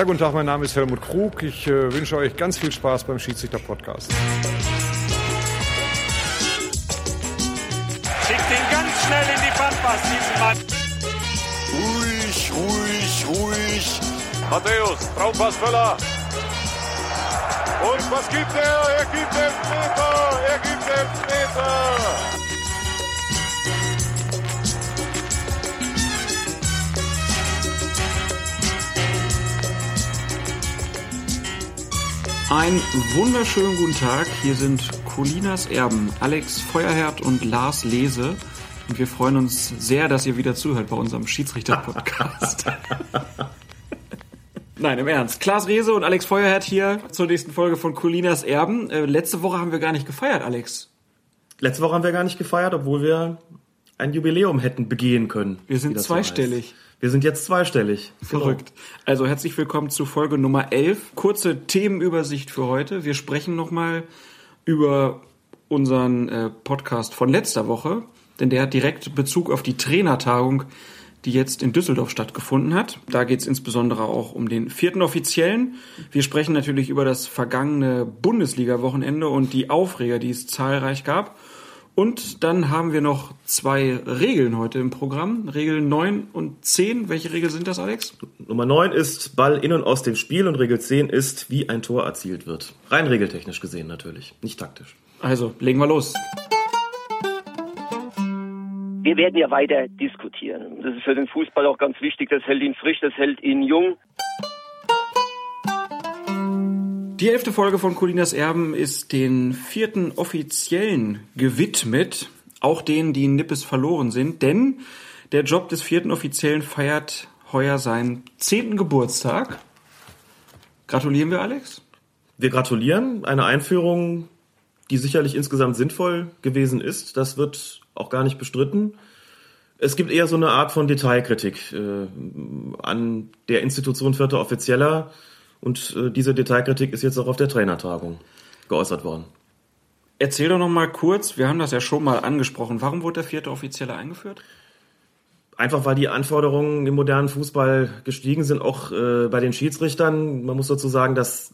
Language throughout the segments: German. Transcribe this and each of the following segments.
Ja, guten Tag, mein Name ist Helmut Krug. Ich äh, wünsche euch ganz viel Spaß beim Schiedsrichter-Podcast. Schickt ihn ganz schnell in die Pampas, diesen Mann. Ruhig, ruhig, ruhig. Matthäus, Traumpass Völler. Und was gibt er? Er gibt Elfmeter! Er gibt Elfmeter! Einen wunderschönen guten Tag. Hier sind Colinas Erben, Alex Feuerherd und Lars Lese. Und wir freuen uns sehr, dass ihr wieder zuhört bei unserem Schiedsrichter-Podcast. Nein, im Ernst. Klaas Rehse und Alex Feuerherd hier zur nächsten Folge von Colinas Erben. Äh, letzte Woche haben wir gar nicht gefeiert, Alex. Letzte Woche haben wir gar nicht gefeiert, obwohl wir ein Jubiläum hätten begehen können. Wir sind zweistellig. So wir sind jetzt zweistellig. Verrückt. Genau. Also herzlich willkommen zu Folge Nummer 11. Kurze Themenübersicht für heute. Wir sprechen nochmal über unseren äh, Podcast von letzter Woche, denn der hat direkt Bezug auf die Trainertagung, die jetzt in Düsseldorf stattgefunden hat. Da geht es insbesondere auch um den vierten Offiziellen. Wir sprechen natürlich über das vergangene Bundesliga-Wochenende und die Aufreger, die es zahlreich gab. Und dann haben wir noch zwei Regeln heute im Programm. Regel 9 und 10. Welche Regel sind das, Alex? Nummer 9 ist Ball in und aus dem Spiel und Regel 10 ist, wie ein Tor erzielt wird. Rein regeltechnisch gesehen natürlich, nicht taktisch. Also, legen wir los. Wir werden ja weiter diskutieren. Das ist für den Fußball auch ganz wichtig. Das hält ihn frisch, das hält ihn jung. Die elfte Folge von Colinas Erben ist den vierten Offiziellen gewidmet, auch denen, die in Nippes verloren sind, denn der Job des vierten Offiziellen feiert heuer seinen zehnten Geburtstag. Gratulieren wir, Alex? Wir gratulieren. Eine Einführung, die sicherlich insgesamt sinnvoll gewesen ist. Das wird auch gar nicht bestritten. Es gibt eher so eine Art von Detailkritik äh, an der Institution vierter Offizieller und äh, diese Detailkritik ist jetzt auch auf der Trainertagung geäußert worden. Erzähl doch noch mal kurz, wir haben das ja schon mal angesprochen. Warum wurde der vierte Offizielle eingeführt? Einfach weil die Anforderungen im modernen Fußball gestiegen sind, auch äh, bei den Schiedsrichtern. Man muss dazu sagen, dass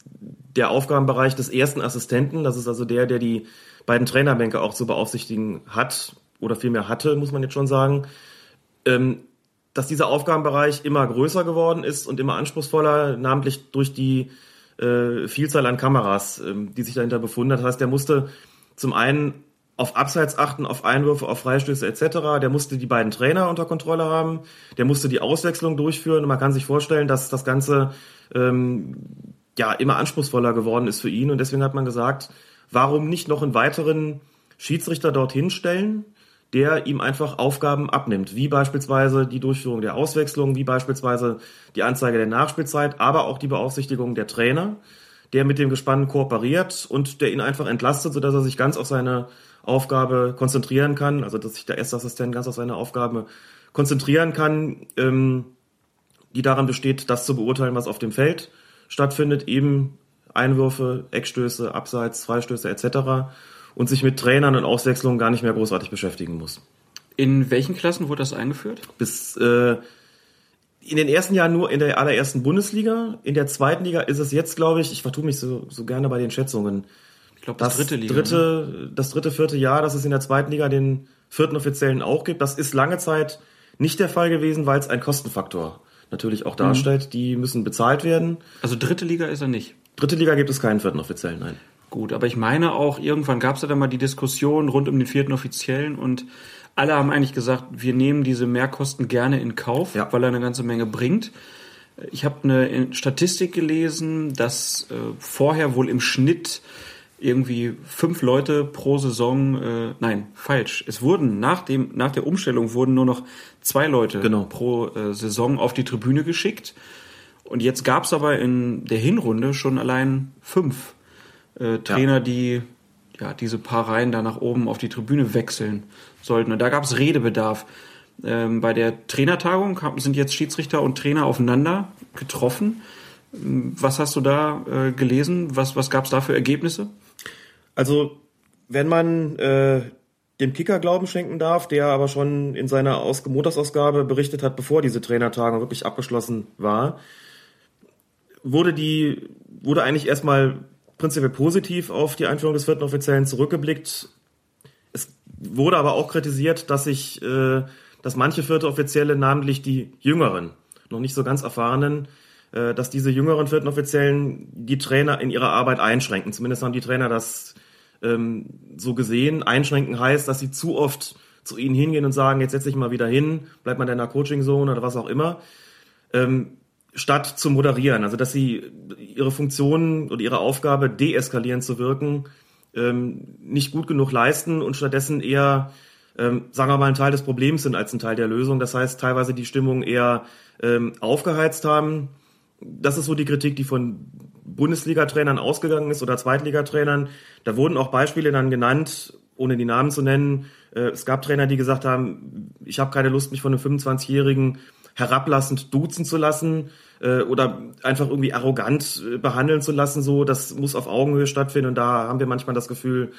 der Aufgabenbereich des ersten Assistenten, das ist also der, der die beiden Trainerbänke auch zu beaufsichtigen hat, oder vielmehr hatte, muss man jetzt schon sagen, ähm, dass dieser Aufgabenbereich immer größer geworden ist und immer anspruchsvoller, namentlich durch die äh, Vielzahl an Kameras, ähm, die sich dahinter befunden hat. Das heißt, der musste zum einen auf Abseits achten, auf Einwürfe, auf Freistöße etc. Der musste die beiden Trainer unter Kontrolle haben. Der musste die Auswechslung durchführen. Und man kann sich vorstellen, dass das Ganze ähm, ja immer anspruchsvoller geworden ist für ihn. Und deswegen hat man gesagt, warum nicht noch einen weiteren Schiedsrichter dorthin stellen, der ihm einfach Aufgaben abnimmt, wie beispielsweise die Durchführung der Auswechslung, wie beispielsweise die Anzeige der Nachspielzeit, aber auch die Beaufsichtigung der Trainer, der mit dem Gespann kooperiert und der ihn einfach entlastet, sodass er sich ganz auf seine Aufgabe konzentrieren kann, also dass sich der Erstassistent ganz auf seine Aufgabe konzentrieren kann, ähm, die daran besteht, das zu beurteilen, was auf dem Feld stattfindet, eben Einwürfe, Eckstöße, Abseits, Freistöße etc und sich mit Trainern und Auswechslungen gar nicht mehr großartig beschäftigen muss. In welchen Klassen wurde das eingeführt? Bis äh, in den ersten Jahren nur in der allerersten Bundesliga. In der zweiten Liga ist es jetzt, glaube ich, ich vertue mich so, so gerne bei den Schätzungen. Ich glaube, das, das, dritte Liga. Dritte, ne? Das dritte, vierte Jahr, dass es in der zweiten Liga den vierten Offiziellen auch gibt. Das ist lange Zeit nicht der Fall gewesen, weil es ein Kostenfaktor natürlich auch darstellt. Mhm. Die müssen bezahlt werden. Also dritte Liga ist er nicht. Dritte Liga gibt es keinen vierten Offiziellen, nein. Gut, aber ich meine auch, irgendwann gab es ja dann mal die Diskussion rund um den vierten Offiziellen und alle haben eigentlich gesagt, wir nehmen diese Mehrkosten gerne in Kauf, ja. weil er eine ganze Menge bringt. Ich habe eine Statistik gelesen, dass äh, vorher wohl im Schnitt irgendwie fünf Leute pro Saison, äh, nein, falsch. Es wurden nach dem nach der Umstellung wurden nur noch zwei Leute genau. pro äh, Saison auf die Tribüne geschickt. Und jetzt gab es aber in der Hinrunde schon allein fünf äh, Trainer, ja. die ja diese paar Reihen da nach oben auf die Tribüne wechseln sollten. Und da gab es Redebedarf. Ähm, bei der Trainertagung sind jetzt Schiedsrichter und Trainer aufeinander getroffen. Was hast du da äh, gelesen? Was, was gab es da für Ergebnisse? Also, wenn man äh, dem Kicker Glauben schenken darf, der aber schon in seiner Aus Montagsausgabe berichtet hat, bevor diese Trainertagung wirklich abgeschlossen war, wurde die, wurde eigentlich erstmal prinzipiell positiv auf die Einführung des vierten Offiziellen zurückgeblickt. Es wurde aber auch kritisiert, dass sich, äh, dass manche vierte Offizielle, namentlich die Jüngeren, noch nicht so ganz erfahrenen, äh, dass diese jüngeren vierten Offiziellen die Trainer in ihrer Arbeit einschränken. Zumindest haben die Trainer das ähm, so gesehen. Einschränken heißt, dass sie zu oft zu ihnen hingehen und sagen, jetzt setz dich mal wieder hin, bleib mal in deiner Coaching-Zone oder was auch immer, ähm, statt zu moderieren. Also dass sie ihre Funktionen oder ihre Aufgabe, deeskalierend zu wirken, ähm, nicht gut genug leisten und stattdessen eher, ähm, sagen wir mal, ein Teil des Problems sind als ein Teil der Lösung. Das heißt, teilweise die Stimmung eher ähm, aufgeheizt haben. Das ist so die Kritik, die von Bundesliga-Trainern ausgegangen ist oder Zweitligatrainern. Da wurden auch Beispiele dann genannt, ohne die Namen zu nennen. Äh, es gab Trainer, die gesagt haben, ich habe keine Lust, mich von einem 25-Jährigen herablassend duzen zu lassen äh, oder einfach irgendwie arrogant äh, behandeln zu lassen. So, das muss auf Augenhöhe stattfinden und da haben wir manchmal das Gefühl,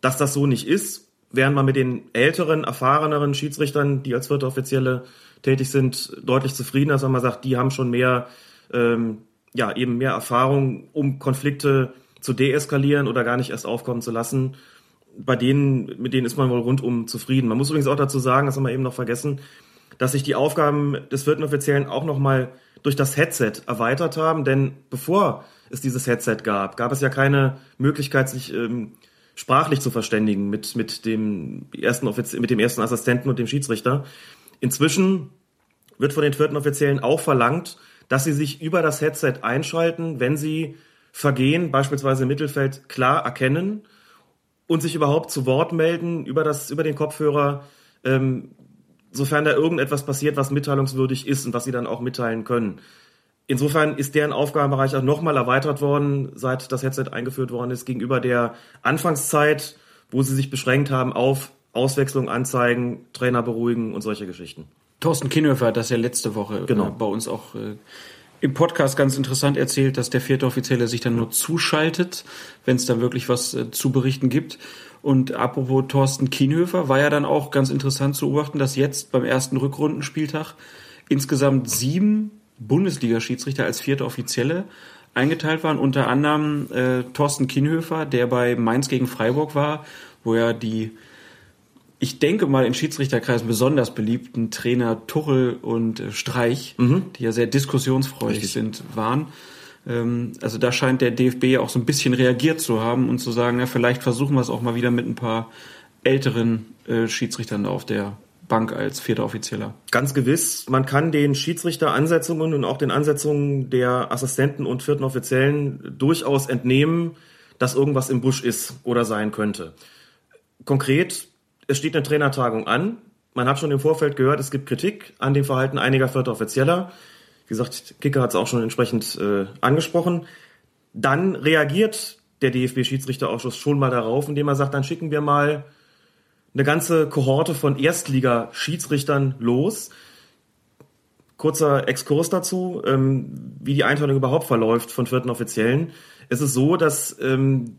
dass das so nicht ist. Während man mit den älteren, erfahreneren Schiedsrichtern, die als vierte Offizielle tätig sind, deutlich zufriedener ist, wenn man sagt, die haben schon mehr ähm, ja eben mehr Erfahrung, um Konflikte zu deeskalieren oder gar nicht erst aufkommen zu lassen. Bei denen, mit denen ist man wohl rundum zufrieden. Man muss übrigens auch dazu sagen, das haben wir eben noch vergessen, dass sich die Aufgaben des vierten Offiziellen auch nochmal durch das Headset erweitert haben, denn bevor es dieses Headset gab, gab es ja keine Möglichkeit, sich ähm, sprachlich zu verständigen mit, mit, dem ersten Offizier, mit dem ersten Assistenten und dem Schiedsrichter. Inzwischen wird von den vierten Offiziellen auch verlangt, dass sie sich über das Headset einschalten, wenn sie Vergehen, beispielsweise im Mittelfeld, klar erkennen und sich überhaupt zu Wort melden über, das, über den Kopfhörer, ähm, sofern da irgendetwas passiert, was mitteilungswürdig ist und was sie dann auch mitteilen können. Insofern ist deren Aufgabenbereich auch nochmal erweitert worden, seit das Headset eingeführt worden ist, gegenüber der Anfangszeit, wo sie sich beschränkt haben auf Auswechslung anzeigen, Trainer beruhigen und solche Geschichten. Thorsten Kienhöfer hat das ja letzte Woche äh, genau. bei uns auch äh, im Podcast ganz interessant erzählt, dass der vierte Offizielle sich dann nur zuschaltet, wenn es dann wirklich was äh, zu berichten gibt. Und apropos Thorsten Kienhöfer, war ja dann auch ganz interessant zu beobachten, dass jetzt beim ersten Rückrundenspieltag insgesamt sieben Bundesliga-Schiedsrichter als vierte Offizielle eingeteilt waren. Unter anderem äh, Thorsten Kienhöfer, der bei Mainz gegen Freiburg war, wo er die ich denke mal in Schiedsrichterkreisen besonders beliebten Trainer Tuchel und äh, Streich, mhm. die ja sehr diskussionsfreudig Richtig. sind, waren. Ähm, also da scheint der DFB ja auch so ein bisschen reagiert zu haben und zu sagen, ja, vielleicht versuchen wir es auch mal wieder mit ein paar älteren äh, Schiedsrichtern auf der Bank als vierter Offizieller. Ganz gewiss. Man kann den Schiedsrichteransetzungen und auch den Ansetzungen der Assistenten und vierten Offiziellen durchaus entnehmen, dass irgendwas im Busch ist oder sein könnte. Konkret es steht eine Trainertagung an. Man hat schon im Vorfeld gehört, es gibt Kritik an dem Verhalten einiger vierter Offizieller. Wie gesagt, Kicker hat es auch schon entsprechend äh, angesprochen. Dann reagiert der DFB-Schiedsrichterausschuss schon mal darauf, indem er sagt, dann schicken wir mal eine ganze Kohorte von Erstliga-Schiedsrichtern los. Kurzer Exkurs dazu, ähm, wie die Einteilung überhaupt verläuft von vierten Offiziellen. Es ist so, dass ähm,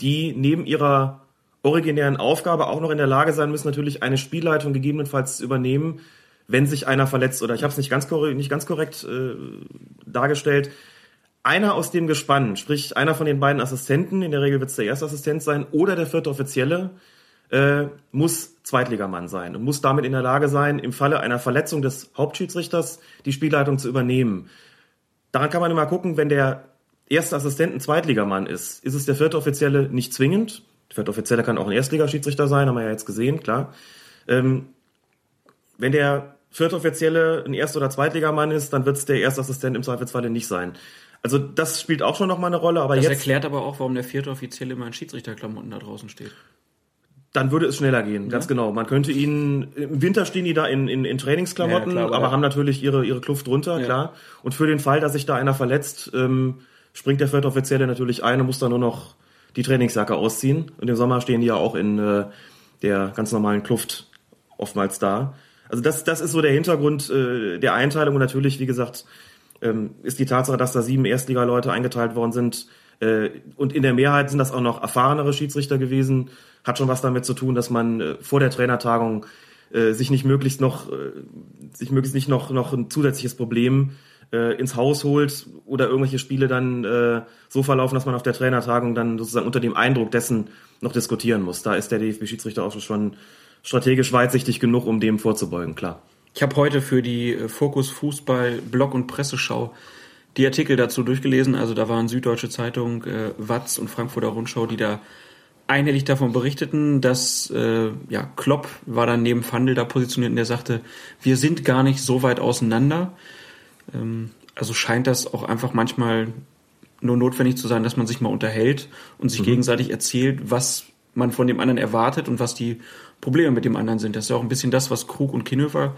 die neben ihrer originären Aufgabe auch noch in der Lage sein müssen, natürlich eine Spielleitung gegebenenfalls zu übernehmen, wenn sich einer verletzt. Oder ich habe es nicht ganz, nicht ganz korrekt äh, dargestellt. Einer aus dem Gespann, sprich einer von den beiden Assistenten, in der Regel wird es der erste Assistent sein, oder der vierte Offizielle, äh, muss Zweitligamann sein und muss damit in der Lage sein, im Falle einer Verletzung des Hauptschiedsrichters die Spielleitung zu übernehmen. Daran kann man immer gucken, wenn der erste Assistent ein Zweitligamann ist, ist es der vierte Offizielle nicht zwingend. Der Offizielle kann auch ein Erstligaschiedsrichter sein, haben wir ja jetzt gesehen, klar. Ähm, wenn der vierte Offizielle ein Erst- oder Zweitligamann ist, dann wird es der Erstassistent im Zweifelsfalle nicht sein. Also das spielt auch schon nochmal eine Rolle. Aber das jetzt, erklärt aber auch, warum der vierte Offizielle immer in Schiedsrichterklamotten da draußen steht. Dann würde es schneller gehen, ganz genau. Man könnte ihn, im Winter stehen die da in, in, in Trainingsklamotten, ja, klar, aber haben natürlich ihre, ihre Kluft drunter, ja. klar. Und für den Fall, dass sich da einer verletzt, ähm, springt der vierte Offizielle natürlich ein und muss dann nur noch die Trainingsjacke ausziehen. Und im Sommer stehen die ja auch in äh, der ganz normalen Kluft oftmals da. Also das, das ist so der Hintergrund äh, der Einteilung. Und natürlich, wie gesagt, ähm, ist die Tatsache, dass da sieben Erstliga-Leute eingeteilt worden sind. Äh, und in der Mehrheit sind das auch noch erfahrenere Schiedsrichter gewesen. Hat schon was damit zu tun, dass man äh, vor der Trainertagung äh, sich nicht möglichst noch, äh, sich möglichst nicht noch, noch ein zusätzliches Problem äh, ins Haus holt oder irgendwelche Spiele dann äh, so verlaufen, dass man auf der Trainertagung dann sozusagen unter dem Eindruck dessen noch diskutieren muss. Da ist der DFB-Schiedsrichterausschuss schon strategisch weitsichtig genug, um dem vorzubeugen, klar. Ich habe heute für die äh, Fokus Fußball Blog und Presseschau die Artikel dazu durchgelesen. Also da waren Süddeutsche Zeitung, äh, Watz und Frankfurter Rundschau, die da einhellig davon berichteten, dass äh, ja, Klopp war dann neben Fandel da positioniert und der sagte, wir sind gar nicht so weit auseinander. Ähm, also scheint das auch einfach manchmal nur notwendig zu sein, dass man sich mal unterhält und sich mhm. gegenseitig erzählt, was man von dem anderen erwartet und was die Probleme mit dem anderen sind. Das ist ja auch ein bisschen das, was Krug und Kinnhöfer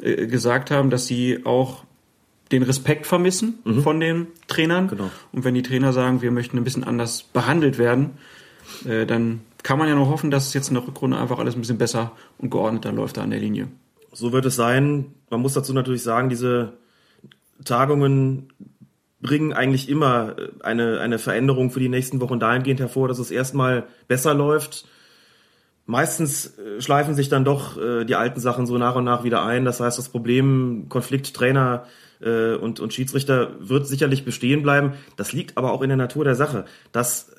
äh, gesagt haben, dass sie auch den Respekt vermissen mhm. von den Trainern. Genau. Und wenn die Trainer sagen, wir möchten ein bisschen anders behandelt werden, äh, dann kann man ja nur hoffen, dass es jetzt in der Rückrunde einfach alles ein bisschen besser und geordneter läuft da an der Linie. So wird es sein. Man muss dazu natürlich sagen, diese Tagungen bringen eigentlich immer äh, eine, eine Veränderung für die nächsten Wochen dahingehend hervor, dass es erstmal besser läuft. Meistens äh, schleifen sich dann doch äh, die alten Sachen so nach und nach wieder ein. Das heißt, das Problem Konflikt Trainer äh, und, und Schiedsrichter wird sicherlich bestehen bleiben. Das liegt aber auch in der Natur der Sache, dass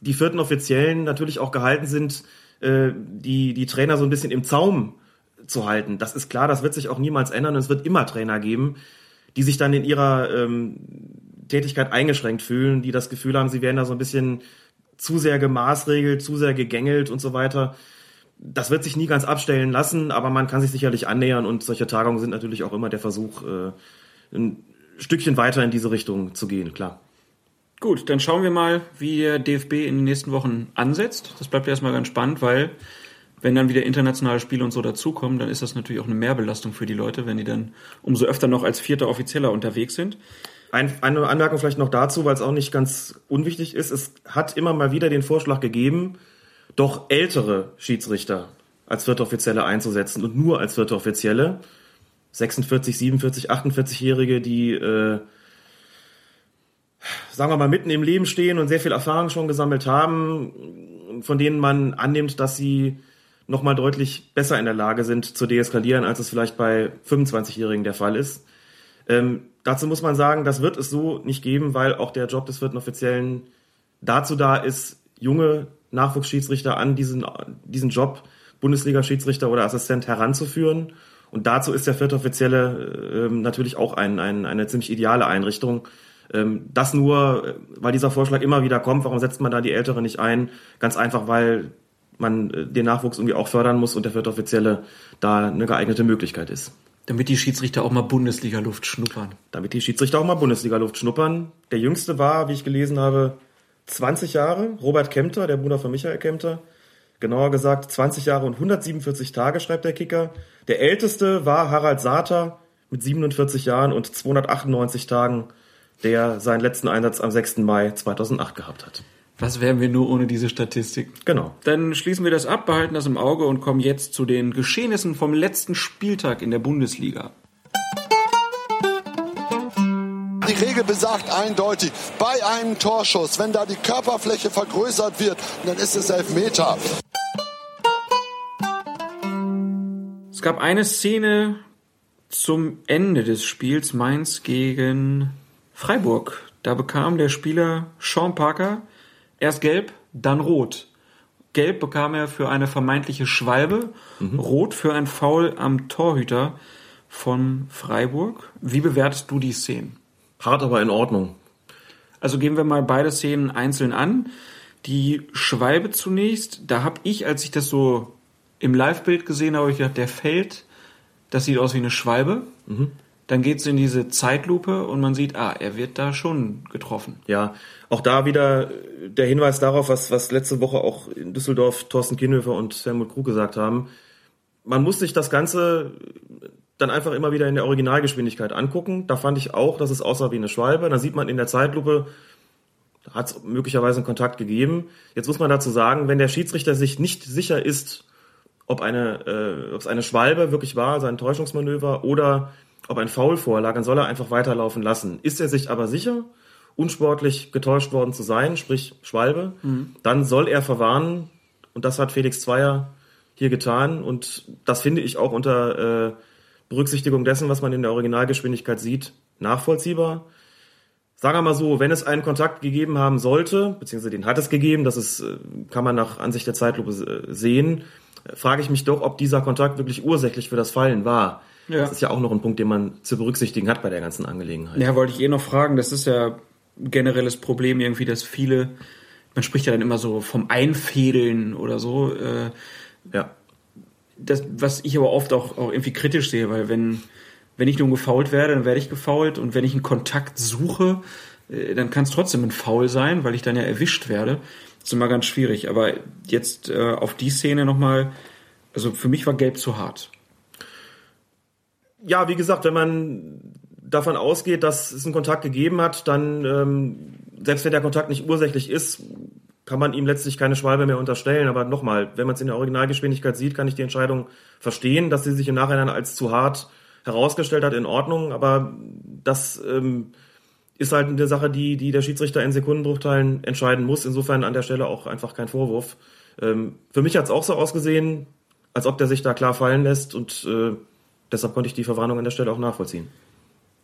die vierten Offiziellen natürlich auch gehalten sind, äh, die, die Trainer so ein bisschen im Zaum zu halten. Das ist klar, das wird sich auch niemals ändern es wird immer Trainer geben, die sich dann in ihrer ähm, Tätigkeit eingeschränkt fühlen, die das Gefühl haben, sie werden da so ein bisschen zu sehr gemaßregelt, zu sehr gegängelt und so weiter. Das wird sich nie ganz abstellen lassen, aber man kann sich sicherlich annähern und solche Tagungen sind natürlich auch immer der Versuch, äh, ein Stückchen weiter in diese Richtung zu gehen, klar. Gut, dann schauen wir mal, wie der DFB in den nächsten Wochen ansetzt. Das bleibt erstmal ganz spannend, weil wenn dann wieder internationale Spiele und so dazukommen, dann ist das natürlich auch eine Mehrbelastung für die Leute, wenn die dann umso öfter noch als vierter Offizieller unterwegs sind. Ein, eine Anmerkung vielleicht noch dazu, weil es auch nicht ganz unwichtig ist. Es hat immer mal wieder den Vorschlag gegeben, doch ältere Schiedsrichter als vierte Offizielle einzusetzen und nur als vierte Offizielle. 46, 47, 48-Jährige, die äh, sagen wir mal, mitten im Leben stehen und sehr viel Erfahrung schon gesammelt haben, von denen man annimmt, dass sie nochmal deutlich besser in der Lage sind zu deeskalieren, als es vielleicht bei 25-Jährigen der Fall ist. Ähm, dazu muss man sagen, das wird es so nicht geben, weil auch der Job des vierten Offiziellen dazu da ist, junge Nachwuchsschiedsrichter an diesen, diesen Job, Bundesliga-Schiedsrichter oder Assistent heranzuführen. Und dazu ist der vierte Offizielle äh, natürlich auch ein, ein, eine ziemlich ideale Einrichtung. Ähm, das nur, äh, weil dieser Vorschlag immer wieder kommt, warum setzt man da die Ältere nicht ein? Ganz einfach, weil man äh, den Nachwuchs irgendwie auch fördern muss und der vierte Offizielle da eine geeignete Möglichkeit ist. Damit die Schiedsrichter auch mal Bundesliga-Luft schnuppern. Damit die Schiedsrichter auch mal Bundesliga-Luft schnuppern. Der jüngste war, wie ich gelesen habe, 20 Jahre. Robert Kempter, der Bruder von Michael Kempter. Genauer gesagt 20 Jahre und 147 Tage, schreibt der Kicker. Der älteste war Harald Sater mit 47 Jahren und 298 Tagen der seinen letzten Einsatz am 6. Mai 2008 gehabt hat. Was wären wir nur ohne diese Statistik? Genau. Dann schließen wir das ab, behalten das im Auge und kommen jetzt zu den Geschehnissen vom letzten Spieltag in der Bundesliga. Die Regel besagt eindeutig, bei einem Torschuss, wenn da die Körperfläche vergrößert wird, dann ist es Elfmeter. Es gab eine Szene zum Ende des Spiels Mainz gegen Freiburg. Da bekam der Spieler Sean Parker erst gelb, dann rot. Gelb bekam er für eine vermeintliche Schwalbe, mhm. rot für ein Foul am Torhüter von Freiburg. Wie bewertest du die Szenen? Hart, aber in Ordnung. Also gehen wir mal beide Szenen einzeln an. Die Schwalbe zunächst, da habe ich, als ich das so im Live-Bild gesehen habe, ich gedacht, der fällt, das sieht aus wie eine Schwalbe. Mhm. Dann geht's in diese Zeitlupe und man sieht, ah, er wird da schon getroffen. Ja, auch da wieder der Hinweis darauf, was, was letzte Woche auch in Düsseldorf Thorsten Kienhöfer und Helmut Krug gesagt haben. Man muss sich das Ganze dann einfach immer wieder in der Originalgeschwindigkeit angucken. Da fand ich auch, dass es aussah wie eine Schwalbe. Da sieht man in der Zeitlupe, hat es möglicherweise einen Kontakt gegeben. Jetzt muss man dazu sagen, wenn der Schiedsrichter sich nicht sicher ist, ob eine, äh, ob es eine Schwalbe wirklich war, sein Täuschungsmanöver oder ob ein Foul vorlag, dann soll er einfach weiterlaufen lassen. Ist er sich aber sicher, unsportlich getäuscht worden zu sein, sprich Schwalbe, mhm. dann soll er verwarnen. Und das hat Felix Zweier hier getan. Und das finde ich auch unter äh, Berücksichtigung dessen, was man in der Originalgeschwindigkeit sieht, nachvollziehbar. Sagen wir mal so, wenn es einen Kontakt gegeben haben sollte, beziehungsweise den hat es gegeben, das ist, äh, kann man nach Ansicht der Zeitlupe äh, sehen, frage ich mich doch, ob dieser Kontakt wirklich ursächlich für das Fallen war. Ja. Das ist ja auch noch ein Punkt, den man zu berücksichtigen hat bei der ganzen Angelegenheit. Ja, wollte ich eh noch fragen. Das ist ja ein generelles Problem irgendwie, dass viele, man spricht ja dann immer so vom Einfädeln oder so. Äh, ja. Das, was ich aber oft auch, auch irgendwie kritisch sehe, weil wenn, wenn ich nun gefault werde, dann werde ich gefault und wenn ich einen Kontakt suche, äh, dann kann es trotzdem ein Foul sein, weil ich dann ja erwischt werde. Das ist immer ganz schwierig. Aber jetzt äh, auf die Szene nochmal, also für mich war Gelb zu hart ja, wie gesagt, wenn man davon ausgeht, dass es einen Kontakt gegeben hat, dann, ähm, selbst wenn der Kontakt nicht ursächlich ist, kann man ihm letztlich keine Schwalbe mehr unterstellen. Aber nochmal, wenn man es in der Originalgeschwindigkeit sieht, kann ich die Entscheidung verstehen, dass sie sich im Nachhinein als zu hart herausgestellt hat, in Ordnung. Aber das ähm, ist halt eine Sache, die, die der Schiedsrichter in Sekundenbruchteilen entscheiden muss. Insofern an der Stelle auch einfach kein Vorwurf. Ähm, für mich hat es auch so ausgesehen, als ob der sich da klar fallen lässt und äh, deshalb konnte ich die Verwarnung an der Stelle auch nachvollziehen.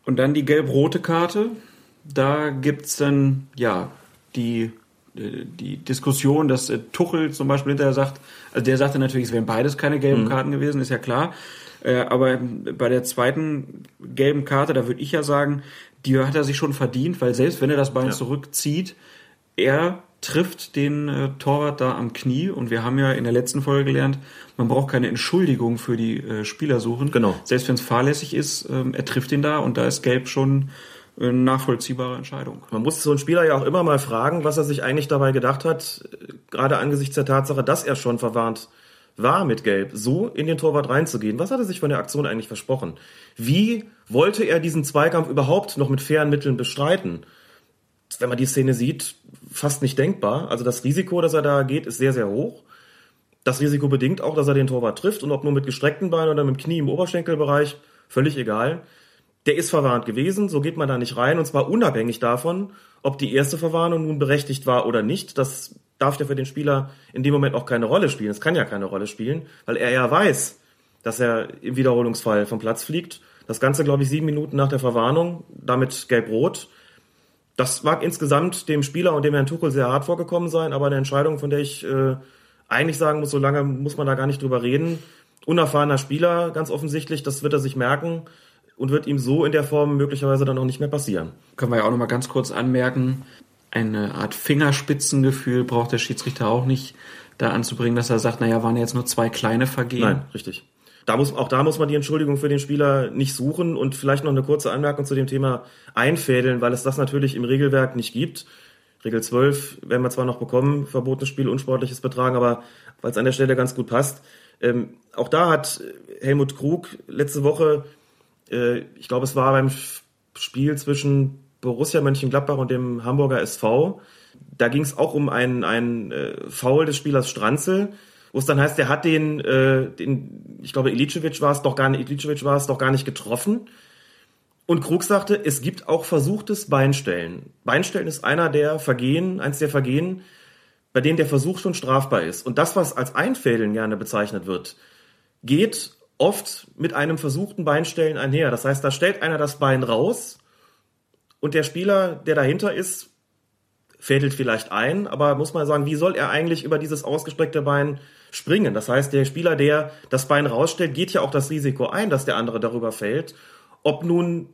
Und dann die gelb-rote Karte. Da gibt's dann, ja, die, äh, die Diskussion, dass äh, Tuchel zum Beispiel hinterher sagt, also der sagte natürlich, es wären beides keine gelben mhm. Karten gewesen, ist ja klar. Äh, aber bei der zweiten gelben Karte, da würde ich ja sagen, die hat er sich schon verdient, weil selbst wenn er das Bein ja. zurückzieht, er trifft den äh, Torwart da am Knie und wir haben ja in der letzten Folge gelernt, man braucht keine Entschuldigung für die äh, Spieler suchen. Genau. Selbst wenn es fahrlässig ist, ähm, er trifft ihn da und da ist Gelb schon eine nachvollziehbare Entscheidung. Man muss so einen Spieler ja auch immer mal fragen, was er sich eigentlich dabei gedacht hat, gerade angesichts der Tatsache, dass er schon verwarnt war mit Gelb, so in den Torwart reinzugehen. Was hat er sich von der Aktion eigentlich versprochen? Wie wollte er diesen Zweikampf überhaupt noch mit fairen Mitteln bestreiten? wenn man die Szene sieht, fast nicht denkbar. Also das Risiko, dass er da geht, ist sehr, sehr hoch. Das Risiko bedingt auch, dass er den Torwart trifft und ob nur mit gestreckten Beinen oder mit dem Knie im Oberschenkelbereich, völlig egal. Der ist verwarnt gewesen, so geht man da nicht rein und zwar unabhängig davon, ob die erste Verwarnung nun berechtigt war oder nicht. Das darf ja für den Spieler in dem Moment auch keine Rolle spielen. Es kann ja keine Rolle spielen, weil er ja weiß, dass er im Wiederholungsfall vom Platz fliegt. Das Ganze, glaube ich, sieben Minuten nach der Verwarnung, damit gelb-rot das mag insgesamt dem Spieler und dem Herrn Tuchel sehr hart vorgekommen sein, aber eine Entscheidung, von der ich äh, eigentlich sagen muss, so lange muss man da gar nicht drüber reden. Unerfahrener Spieler, ganz offensichtlich, das wird er sich merken und wird ihm so in der Form möglicherweise dann auch nicht mehr passieren. Können wir ja auch nochmal ganz kurz anmerken, eine Art Fingerspitzengefühl braucht der Schiedsrichter auch nicht da anzubringen, dass er sagt, naja, waren jetzt nur zwei kleine Vergehen. Nein, richtig da muss, auch da muss man die Entschuldigung für den Spieler nicht suchen und vielleicht noch eine kurze Anmerkung zu dem Thema einfädeln, weil es das natürlich im Regelwerk nicht gibt. Regel 12 werden wir zwar noch bekommen, verbotenes Spiel, unsportliches Betragen, aber weil es an der Stelle ganz gut passt. Ähm, auch da hat Helmut Krug letzte Woche, äh, ich glaube, es war beim Spiel zwischen Borussia Mönchengladbach und dem Hamburger SV, da ging es auch um ein, ein äh, Foul des Spielers Stranzel wo es dann heißt, er hat den, äh, den ich glaube, Ilicevic war es doch gar nicht, war es doch gar nicht getroffen. Und Krug sagte, es gibt auch versuchtes Beinstellen. Beinstellen ist einer der Vergehen, eins der Vergehen, bei denen der Versuch schon strafbar ist. Und das, was als Einfädeln gerne bezeichnet wird, geht oft mit einem versuchten Beinstellen einher. Das heißt, da stellt einer das Bein raus und der Spieler, der dahinter ist, fädelt vielleicht ein, aber muss man sagen, wie soll er eigentlich über dieses ausgestreckte Bein springen. Das heißt, der Spieler, der das Bein rausstellt, geht ja auch das Risiko ein, dass der andere darüber fällt. Ob nun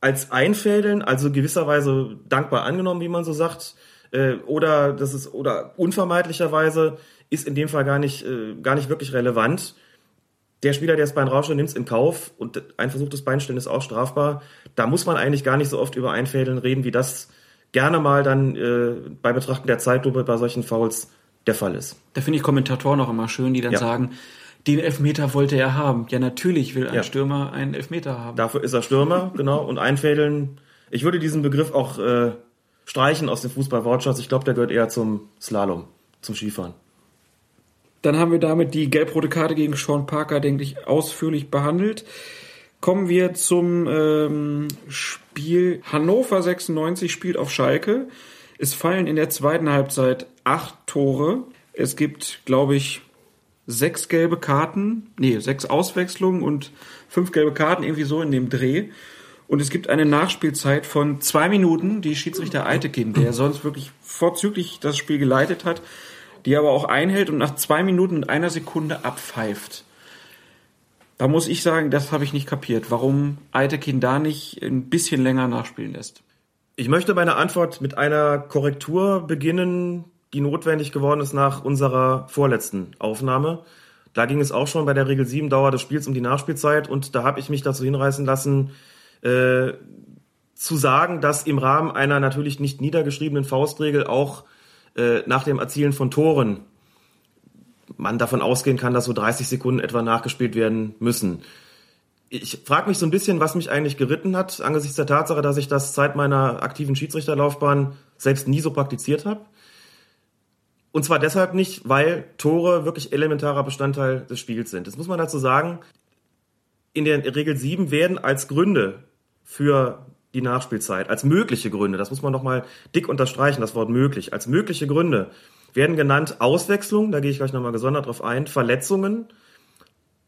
als Einfädeln, also gewisserweise dankbar angenommen, wie man so sagt, äh, oder das ist oder unvermeidlicherweise ist in dem Fall gar nicht äh, gar nicht wirklich relevant. Der Spieler, der das Bein rausstellt, nimmt es in Kauf und ein versuchtes Beinstellen ist auch strafbar. Da muss man eigentlich gar nicht so oft über Einfädeln reden, wie das gerne mal dann äh, bei Betrachten der Zeitlupe bei solchen Fouls der Fall ist. Da finde ich Kommentatoren auch immer schön, die dann ja. sagen, den Elfmeter wollte er haben. Ja, natürlich will ein ja. Stürmer einen Elfmeter haben. Dafür ist er Stürmer, genau. Und einfädeln. Ich würde diesen Begriff auch äh, streichen aus dem Fußballwortschatz. Ich glaube, der gehört eher zum Slalom, zum Skifahren. Dann haben wir damit die gelb-rote Karte gegen Sean Parker, denke ich, ausführlich behandelt. Kommen wir zum ähm, Spiel. Hannover 96 spielt auf Schalke. Es fallen in der zweiten Halbzeit acht Tore. Es gibt, glaube ich, sechs gelbe Karten, nee, sechs Auswechslungen und fünf gelbe Karten, irgendwie so in dem Dreh. Und es gibt eine Nachspielzeit von zwei Minuten, die Schiedsrichter Eitekin, der sonst wirklich vorzüglich das Spiel geleitet hat, die aber auch einhält und nach zwei Minuten und einer Sekunde abpfeift. Da muss ich sagen, das habe ich nicht kapiert, warum Eitekin da nicht ein bisschen länger nachspielen lässt. Ich möchte meine Antwort mit einer Korrektur beginnen, die notwendig geworden ist nach unserer vorletzten Aufnahme. Da ging es auch schon bei der Regel 7 Dauer des Spiels um die Nachspielzeit und da habe ich mich dazu hinreißen lassen, äh, zu sagen, dass im Rahmen einer natürlich nicht niedergeschriebenen Faustregel auch äh, nach dem Erzielen von Toren man davon ausgehen kann, dass so 30 Sekunden etwa nachgespielt werden müssen. Ich frage mich so ein bisschen, was mich eigentlich geritten hat, angesichts der Tatsache, dass ich das seit meiner aktiven Schiedsrichterlaufbahn selbst nie so praktiziert habe. Und zwar deshalb nicht, weil Tore wirklich elementarer Bestandteil des Spiels sind. Das muss man dazu sagen. In der Regel 7 werden als Gründe für die Nachspielzeit, als mögliche Gründe, das muss man nochmal dick unterstreichen, das Wort möglich, als mögliche Gründe werden genannt Auswechslung, da gehe ich gleich nochmal gesondert drauf ein, Verletzungen,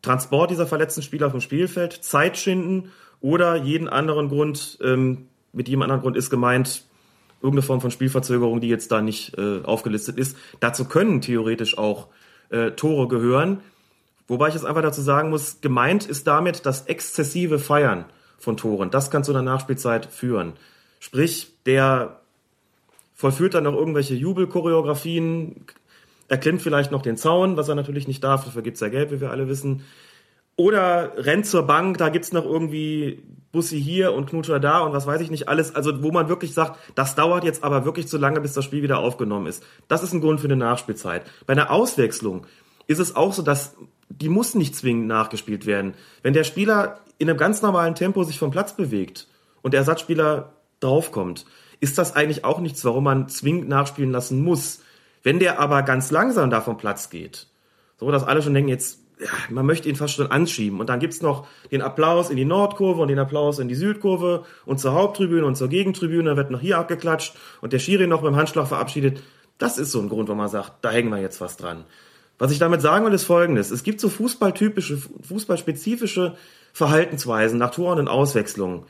Transport dieser verletzten Spieler vom Spielfeld, Zeitschinden oder jeden anderen Grund, ähm, mit jedem anderen Grund ist gemeint, irgendeine Form von Spielverzögerung, die jetzt da nicht äh, aufgelistet ist. Dazu können theoretisch auch äh, Tore gehören. Wobei ich jetzt einfach dazu sagen muss, gemeint ist damit das exzessive Feiern von Toren. Das kann zu einer Nachspielzeit führen. Sprich, der vollführt dann noch irgendwelche Jubelchoreografien, erklimmt vielleicht noch den Zaun, was er natürlich nicht darf, dafür gibt's ja Geld, wie wir alle wissen. Oder rennt zur Bank, da gibt's noch irgendwie Bussi hier und Knutscher da und was weiß ich nicht alles. Also wo man wirklich sagt, das dauert jetzt aber wirklich zu lange, bis das Spiel wieder aufgenommen ist. Das ist ein Grund für eine Nachspielzeit. Bei einer Auswechslung ist es auch so, dass die muss nicht zwingend nachgespielt werden. Wenn der Spieler in einem ganz normalen Tempo sich vom Platz bewegt und der Ersatzspieler draufkommt, ist das eigentlich auch nichts, warum man zwingend nachspielen lassen muss. Wenn der aber ganz langsam da vom Platz geht, so dass alle schon denken, jetzt, ja, man möchte ihn fast schon anschieben. Und dann gibt's noch den Applaus in die Nordkurve und den Applaus in die Südkurve und zur Haupttribüne und zur Gegentribüne, wird noch hier abgeklatscht und der Schiri noch dem Handschlag verabschiedet. Das ist so ein Grund, wo man sagt, da hängen wir jetzt was dran. Was ich damit sagen will, ist folgendes. Es gibt so fußballtypische, fußballspezifische Verhaltensweisen nach Toren und Auswechslungen.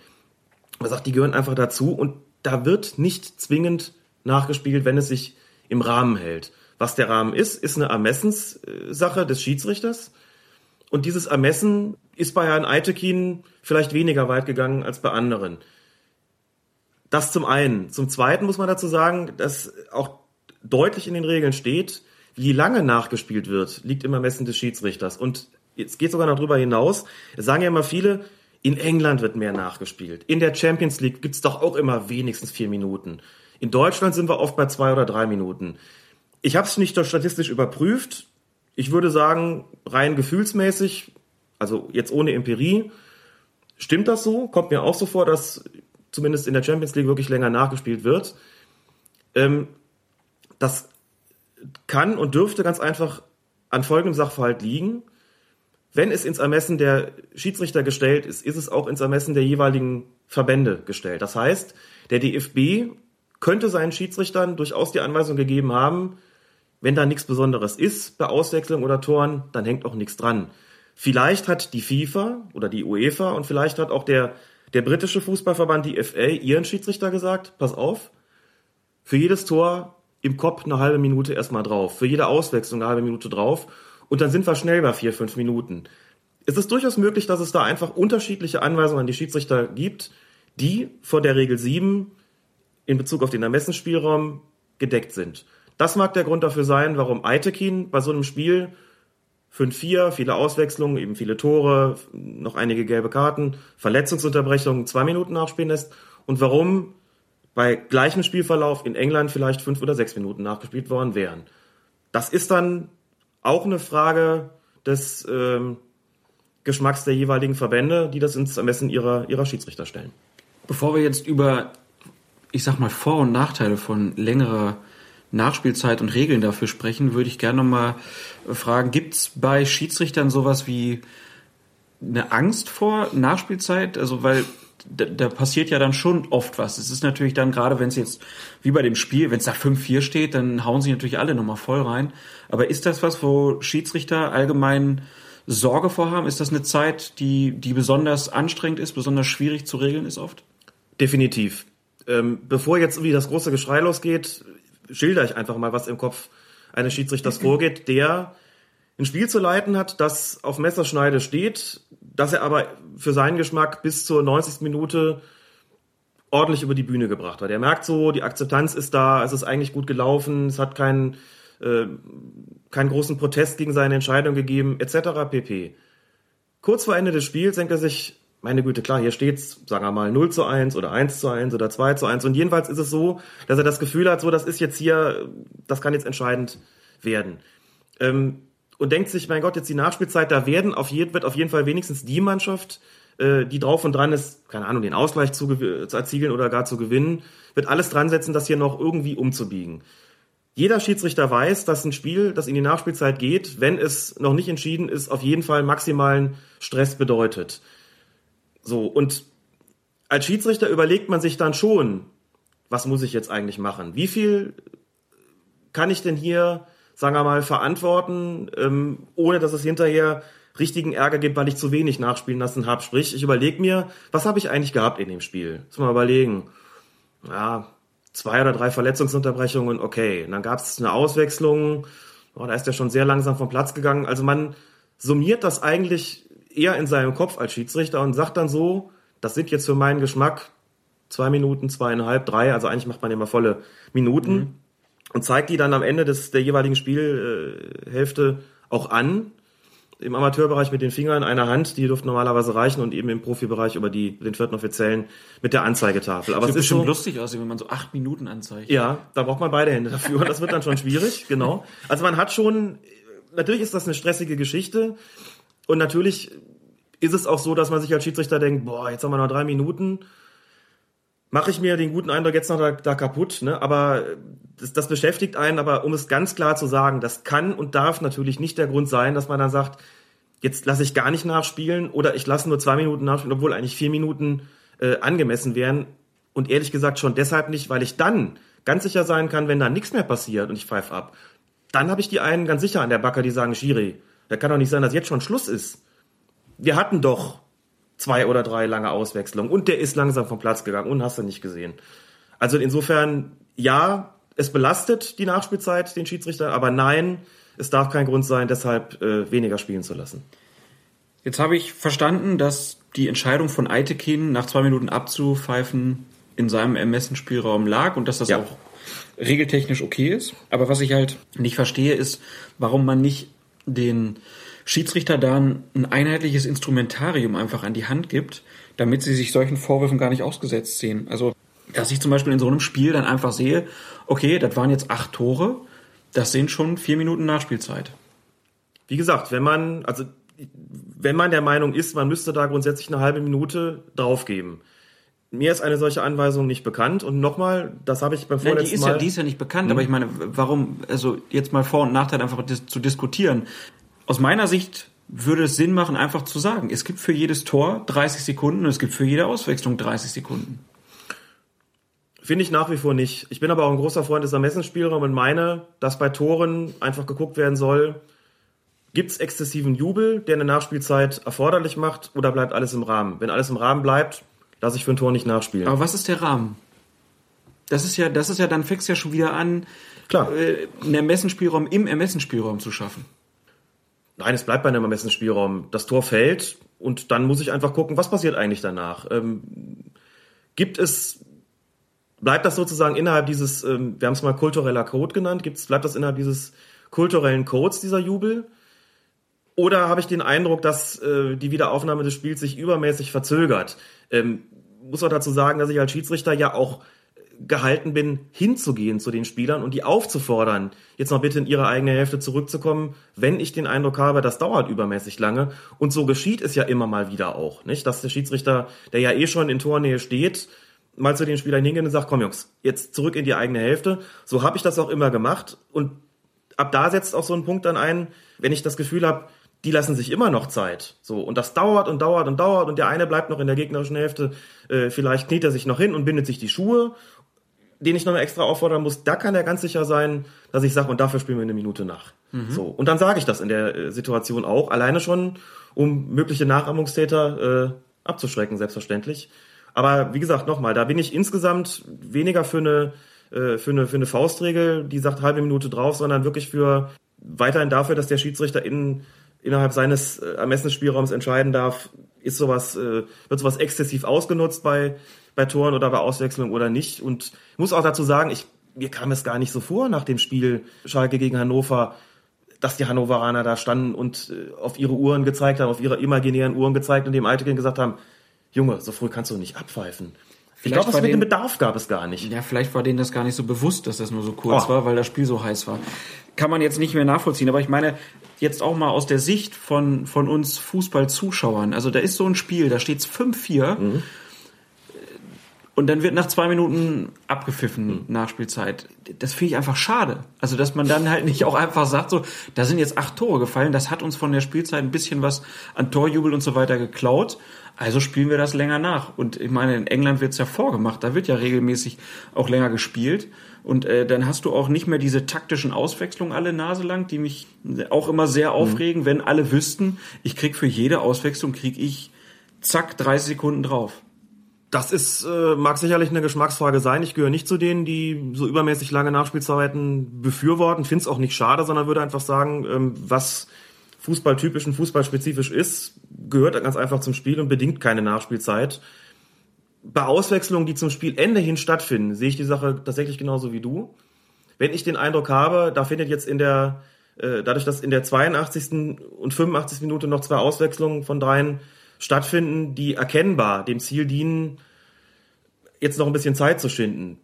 Man sagt, die gehören einfach dazu und da wird nicht zwingend nachgespielt, wenn es sich im Rahmen hält. Was der Rahmen ist, ist eine Ermessenssache des Schiedsrichters. Und dieses Ermessen ist bei Herrn Eitekin vielleicht weniger weit gegangen als bei anderen. Das zum einen. Zum zweiten muss man dazu sagen, dass auch deutlich in den Regeln steht, wie lange nachgespielt wird, liegt im Ermessen des Schiedsrichters. Und es geht sogar noch darüber hinaus. Es sagen ja immer viele, in England wird mehr nachgespielt. In der Champions League gibt's doch auch immer wenigstens vier Minuten. In Deutschland sind wir oft bei zwei oder drei Minuten. Ich habe es nicht statistisch überprüft. Ich würde sagen, rein gefühlsmäßig, also jetzt ohne Empirie, stimmt das so? Kommt mir auch so vor, dass zumindest in der Champions League wirklich länger nachgespielt wird. Ähm, das kann und dürfte ganz einfach an folgendem Sachverhalt liegen wenn es ins Ermessen der Schiedsrichter gestellt ist, ist es auch ins Ermessen der jeweiligen Verbände gestellt. Das heißt, der DFB könnte seinen Schiedsrichtern durchaus die Anweisung gegeben haben, wenn da nichts Besonderes ist bei Auswechslung oder Toren, dann hängt auch nichts dran. Vielleicht hat die FIFA oder die UEFA und vielleicht hat auch der, der britische Fußballverband, die FA, ihren Schiedsrichter gesagt, pass auf, für jedes Tor im Kopf eine halbe Minute erstmal drauf, für jede Auswechslung eine halbe Minute drauf und dann sind wir schnell bei vier, fünf Minuten. Es ist durchaus möglich, dass es da einfach unterschiedliche Anweisungen an die Schiedsrichter gibt, die vor der Regel 7 in Bezug auf den Ermessensspielraum gedeckt sind. Das mag der Grund dafür sein, warum Eitekin bei so einem Spiel 5-4, viele Auswechslungen, eben viele Tore, noch einige gelbe Karten, Verletzungsunterbrechungen zwei Minuten nachspielen lässt und warum bei gleichem Spielverlauf in England vielleicht fünf oder sechs Minuten nachgespielt worden wären. Das ist dann auch eine Frage des ähm, Geschmacks der jeweiligen Verbände, die das ins Ermessen ihrer, ihrer Schiedsrichter stellen. Bevor wir jetzt über, ich sag mal, Vor- und Nachteile von längerer Nachspielzeit und Regeln dafür sprechen, würde ich gerne nochmal fragen, gibt es bei Schiedsrichtern sowas wie eine Angst vor Nachspielzeit? Also, weil da, da passiert ja dann schon oft was. Es ist natürlich dann, gerade wenn es jetzt, wie bei dem Spiel, wenn es da 5-4 steht, dann hauen sie natürlich alle nochmal voll rein. Aber ist das was, wo Schiedsrichter allgemein Sorge vorhaben? Ist das eine Zeit, die, die besonders anstrengend ist, besonders schwierig zu regeln ist oft? Definitiv. Ähm, bevor jetzt irgendwie das große Geschrei losgeht, schilder ich einfach mal, was im Kopf eines Schiedsrichters vorgeht, der ein Spiel zu leiten hat, das auf Messerschneide steht, dass er aber für seinen Geschmack bis zur 90. Minute ordentlich über die Bühne gebracht hat. Er merkt so, die Akzeptanz ist da, es ist eigentlich gut gelaufen, es hat keinen, äh, keinen großen Protest gegen seine Entscheidung gegeben, etc. pp. Kurz vor Ende des Spiels denkt er sich, meine Güte, klar, hier steht's, sagen wir mal, 0 zu 1 oder 1 zu 1 oder 2 zu 1. Und jedenfalls ist es so, dass er das Gefühl hat, so, das ist jetzt hier, das kann jetzt entscheidend werden. Ähm, und denkt sich, mein Gott, jetzt die Nachspielzeit, da werden auf jeden, wird auf jeden Fall wenigstens die Mannschaft, äh, die drauf und dran ist, keine Ahnung, den Ausgleich zu, zu erzielen oder gar zu gewinnen, wird alles dran setzen, das hier noch irgendwie umzubiegen. Jeder Schiedsrichter weiß, dass ein Spiel, das in die Nachspielzeit geht, wenn es noch nicht entschieden ist, auf jeden Fall maximalen Stress bedeutet. So, und als Schiedsrichter überlegt man sich dann schon, was muss ich jetzt eigentlich machen? Wie viel kann ich denn hier sagen wir mal, verantworten, ähm, ohne dass es hinterher richtigen Ärger gibt, weil ich zu wenig nachspielen lassen habe. Sprich, ich überlege mir, was habe ich eigentlich gehabt in dem Spiel? Muss mal überlegen. Ja, zwei oder drei Verletzungsunterbrechungen, okay. Und dann gab es eine Auswechslung, oh, da ist er schon sehr langsam vom Platz gegangen. Also man summiert das eigentlich eher in seinem Kopf als Schiedsrichter und sagt dann so, das sind jetzt für meinen Geschmack zwei Minuten, zweieinhalb, drei, also eigentlich macht man immer volle Minuten. Mhm und zeigt die dann am Ende des, der jeweiligen Spielhälfte auch an. Im Amateurbereich mit den Fingern einer Hand, die dürften normalerweise reichen und eben im Profibereich über die, den vierten Offiziellen mit der Anzeigetafel. Aber es ist schon so, lustig aussehen, wenn man so acht Minuten anzeigt. Ja, da braucht man beide Hände dafür. Das wird dann schon schwierig, genau. Also man hat schon, natürlich ist das eine stressige Geschichte und natürlich ist es auch so, dass man sich als Schiedsrichter denkt, boah, jetzt haben wir noch drei Minuten mache ich mir den guten Eindruck jetzt noch da, da kaputt, ne? Aber das, das beschäftigt einen, aber um es ganz klar zu sagen, das kann und darf natürlich nicht der Grund sein, dass man dann sagt, jetzt lasse ich gar nicht nachspielen oder ich lasse nur zwei Minuten nachspielen, obwohl eigentlich vier Minuten äh, angemessen wären. Und ehrlich gesagt schon deshalb nicht, weil ich dann ganz sicher sein kann, wenn da nichts mehr passiert und ich pfeife ab, dann habe ich die einen ganz sicher an der Backe, die sagen, Schiri, da kann doch nicht sein, dass jetzt schon Schluss ist. Wir hatten doch zwei oder drei lange Auswechslungen und der ist langsam vom Platz gegangen und hast du nicht gesehen. Also insofern, ja, es belastet die Nachspielzeit den Schiedsrichter, aber nein, es darf kein Grund sein, deshalb äh, weniger spielen zu lassen. Jetzt habe ich verstanden, dass die Entscheidung von Eitekin nach zwei Minuten abzupfeifen in seinem Ermessensspielraum lag und dass das ja. auch regeltechnisch okay ist. Aber was ich halt nicht verstehe, ist, warum man nicht den Schiedsrichter da ein einheitliches Instrumentarium einfach an die Hand gibt, damit sie sich solchen Vorwürfen gar nicht ausgesetzt sehen. Also, dass ich zum Beispiel in so einem Spiel dann einfach sehe, okay, das waren jetzt acht Tore, das sind schon vier Minuten Nachspielzeit. Wie gesagt, wenn man, also wenn man der Meinung ist, man müsste da grundsätzlich eine halbe Minute draufgeben. Mir ist eine solche Anweisung nicht bekannt und nochmal, das habe ich beim vorletzten Nein, die ist Mal. Ja, die ist ja nicht bekannt, hm. aber ich meine, warum, also jetzt mal Vor- und Nachteil einfach dis zu diskutieren aus meiner Sicht würde es Sinn machen, einfach zu sagen, es gibt für jedes Tor 30 Sekunden und es gibt für jede Auswechslung 30 Sekunden. Finde ich nach wie vor nicht. Ich bin aber auch ein großer Freund des Ermessensspielraums und meine, dass bei Toren einfach geguckt werden soll, gibt es exzessiven Jubel, der eine Nachspielzeit erforderlich macht, oder bleibt alles im Rahmen? Wenn alles im Rahmen bleibt, lasse ich für ein Tor nicht nachspielen. Aber was ist der Rahmen? Das ist ja, das ist ja, dann fängst ja schon wieder an, Klar. Äh, einen Ermessensspielraum im Ermessensspielraum zu schaffen. Nein, es bleibt bei einem Ermessensspielraum. Das Tor fällt und dann muss ich einfach gucken, was passiert eigentlich danach. Ähm, gibt es, bleibt das sozusagen innerhalb dieses, ähm, wir haben es mal kultureller Code genannt, gibt's, bleibt das innerhalb dieses kulturellen Codes, dieser Jubel? Oder habe ich den Eindruck, dass äh, die Wiederaufnahme des Spiels sich übermäßig verzögert? Ähm, muss man dazu sagen, dass ich als Schiedsrichter ja auch gehalten bin, hinzugehen zu den Spielern und die aufzufordern, jetzt noch bitte in ihre eigene Hälfte zurückzukommen, wenn ich den Eindruck habe, das dauert übermäßig lange. Und so geschieht es ja immer mal wieder auch, nicht? Dass der Schiedsrichter, der ja eh schon in Tornähe steht, mal zu den Spielern hingeht und sagt, komm Jungs, jetzt zurück in die eigene Hälfte. So habe ich das auch immer gemacht. Und ab da setzt auch so ein Punkt dann ein, wenn ich das Gefühl habe, die lassen sich immer noch Zeit. So und das dauert und dauert und dauert und der eine bleibt noch in der gegnerischen Hälfte. Äh, vielleicht kniet er sich noch hin und bindet sich die Schuhe, den ich noch mal extra auffordern muss. Da kann er ganz sicher sein, dass ich sage und dafür spielen wir eine Minute nach. Mhm. So und dann sage ich das in der äh, Situation auch alleine schon, um mögliche Nachahmungstäter äh, abzuschrecken, selbstverständlich. Aber wie gesagt, nochmal, da bin ich insgesamt weniger für eine, äh, für, eine, für eine Faustregel, die sagt halbe Minute drauf, sondern wirklich für weiterhin dafür, dass der Schiedsrichter in, innerhalb seines äh, Ermessensspielraums entscheiden darf, ist sowas, äh, wird sowas exzessiv ausgenutzt bei, bei Toren oder bei Auswechslung oder nicht. Und ich muss auch dazu sagen, ich, mir kam es gar nicht so vor nach dem Spiel Schalke gegen Hannover, dass die Hannoveraner da standen und äh, auf ihre Uhren gezeigt haben, auf ihre imaginären Uhren gezeigt und dem Eitekin gesagt haben, Junge, so früh kannst du nicht abpfeifen. Ich glaube, mit dem Bedarf gab es gar nicht. Ja, vielleicht war denen das gar nicht so bewusst, dass das nur so kurz oh. war, weil das Spiel so heiß war. Kann man jetzt nicht mehr nachvollziehen. Aber ich meine, jetzt auch mal aus der Sicht von, von uns Fußballzuschauern. Also da ist so ein Spiel, da steht's 5-4. Mhm. Und dann wird nach zwei Minuten abgepfiffen, mhm. Nachspielzeit. Das finde ich einfach schade. Also, dass man dann halt nicht auch einfach sagt, so, da sind jetzt acht Tore gefallen, das hat uns von der Spielzeit ein bisschen was an Torjubel und so weiter geklaut. Also spielen wir das länger nach. Und ich meine, in England wird's ja vorgemacht, da wird ja regelmäßig auch länger gespielt. Und äh, dann hast du auch nicht mehr diese taktischen Auswechslungen alle Nase lang, die mich auch immer sehr mhm. aufregen, mhm. wenn alle wüssten, ich krieg für jede Auswechslung, krieg ich zack 30 Sekunden drauf. Das ist, äh, mag sicherlich eine Geschmacksfrage sein. Ich gehöre nicht zu denen, die so übermäßig lange Nachspielzeiten befürworten. Finde es auch nicht schade, sondern würde einfach sagen, ähm, was fußballtypisch und fußballspezifisch ist, gehört ganz einfach zum Spiel und bedingt keine Nachspielzeit. Bei Auswechslungen, die zum Spielende hin stattfinden, sehe ich die Sache tatsächlich genauso wie du. Wenn ich den Eindruck habe, da findet jetzt in der, äh, dadurch, dass in der 82. und 85. Minute noch zwei Auswechslungen von dreien stattfinden, die erkennbar dem Ziel dienen, jetzt noch ein bisschen Zeit zu schinden,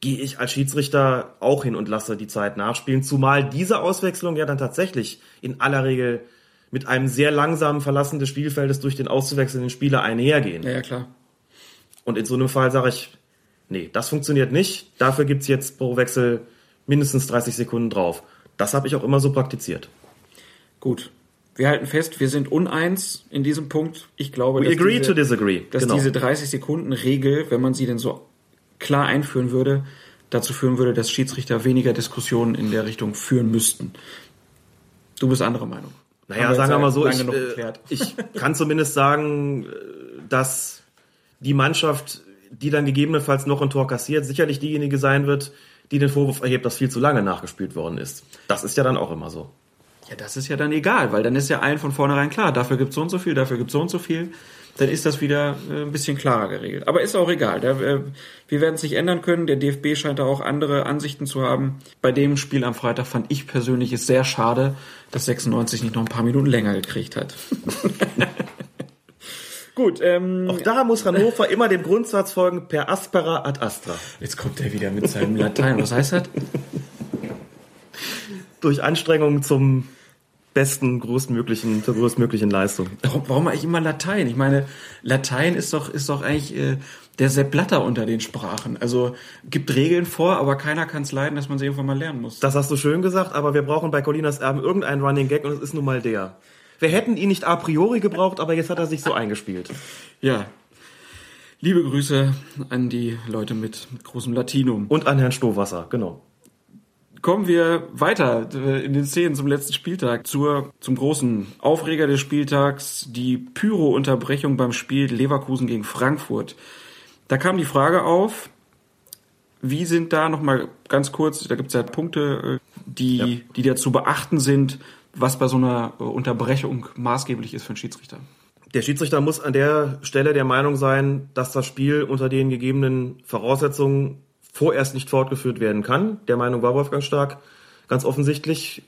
gehe ich als Schiedsrichter auch hin und lasse die Zeit nachspielen, zumal diese Auswechslung ja dann tatsächlich in aller Regel mit einem sehr langsamen Verlassen des Spielfeldes durch den auszuwechselnden Spieler einhergehen. Ja, ja klar. Und in so einem Fall sage ich, nee, das funktioniert nicht. Dafür gibt's jetzt pro Wechsel mindestens 30 Sekunden drauf. Das habe ich auch immer so praktiziert. Gut. Wir halten fest, wir sind uneins in diesem Punkt. Ich glaube, We dass, agree diese, to disagree. dass genau. diese 30 Sekunden Regel, wenn man sie denn so klar einführen würde, dazu führen würde, dass Schiedsrichter weniger Diskussionen in der Richtung führen müssten. Du bist anderer Meinung. Naja, sagen wir mal so, ich, äh, ich kann zumindest sagen, äh, dass die Mannschaft, die dann gegebenenfalls noch ein Tor kassiert, sicherlich diejenige sein wird, die den Vorwurf erhebt, dass viel zu lange nachgespielt worden ist. Das ist ja dann auch immer so. Ja, das ist ja dann egal, weil dann ist ja allen von vornherein klar, dafür gibt's so und so viel, dafür gibt's so und so viel dann ist das wieder äh, ein bisschen klarer geregelt. Aber ist auch egal. Da, äh, wir werden es nicht ändern können. Der DFB scheint da auch andere Ansichten zu haben. Bei dem Spiel am Freitag fand ich persönlich es sehr schade, dass 96 nicht noch ein paar Minuten länger gekriegt hat. Gut, ähm, auch da muss Hannover immer dem Grundsatz folgen, per aspera ad astra. Jetzt kommt er wieder mit seinem Latein. Was heißt das? Durch Anstrengung zum besten, größtmöglichen, zur größtmöglichen Leistung. Warum, warum eigentlich immer Latein? Ich meine, Latein ist doch, ist doch eigentlich äh, der Sepp Blatter unter den Sprachen. Also gibt Regeln vor, aber keiner kann es leiden, dass man sie irgendwann mal lernen muss. Das hast du schön gesagt, aber wir brauchen bei Colinas Erben irgendeinen Running Gag und es ist nun mal der. Wir hätten ihn nicht a priori gebraucht, aber jetzt hat er sich so eingespielt. Ja. Liebe Grüße an die Leute mit, mit großem Latinum. Und an Herrn Stohwasser, genau kommen wir weiter äh, in den Szenen zum letzten Spieltag zur, zum großen Aufreger des Spieltags, die Pyro-Unterbrechung beim Spiel Leverkusen gegen Frankfurt. Da kam die Frage auf, wie sind da nochmal ganz kurz, da gibt es ja Punkte, äh, die, ja. die da zu beachten sind, was bei so einer äh, Unterbrechung maßgeblich ist für einen Schiedsrichter. Der Schiedsrichter muss an der Stelle der Meinung sein, dass das Spiel unter den gegebenen Voraussetzungen vorerst nicht fortgeführt werden kann. Der Meinung war Wolfgang Stark ganz offensichtlich.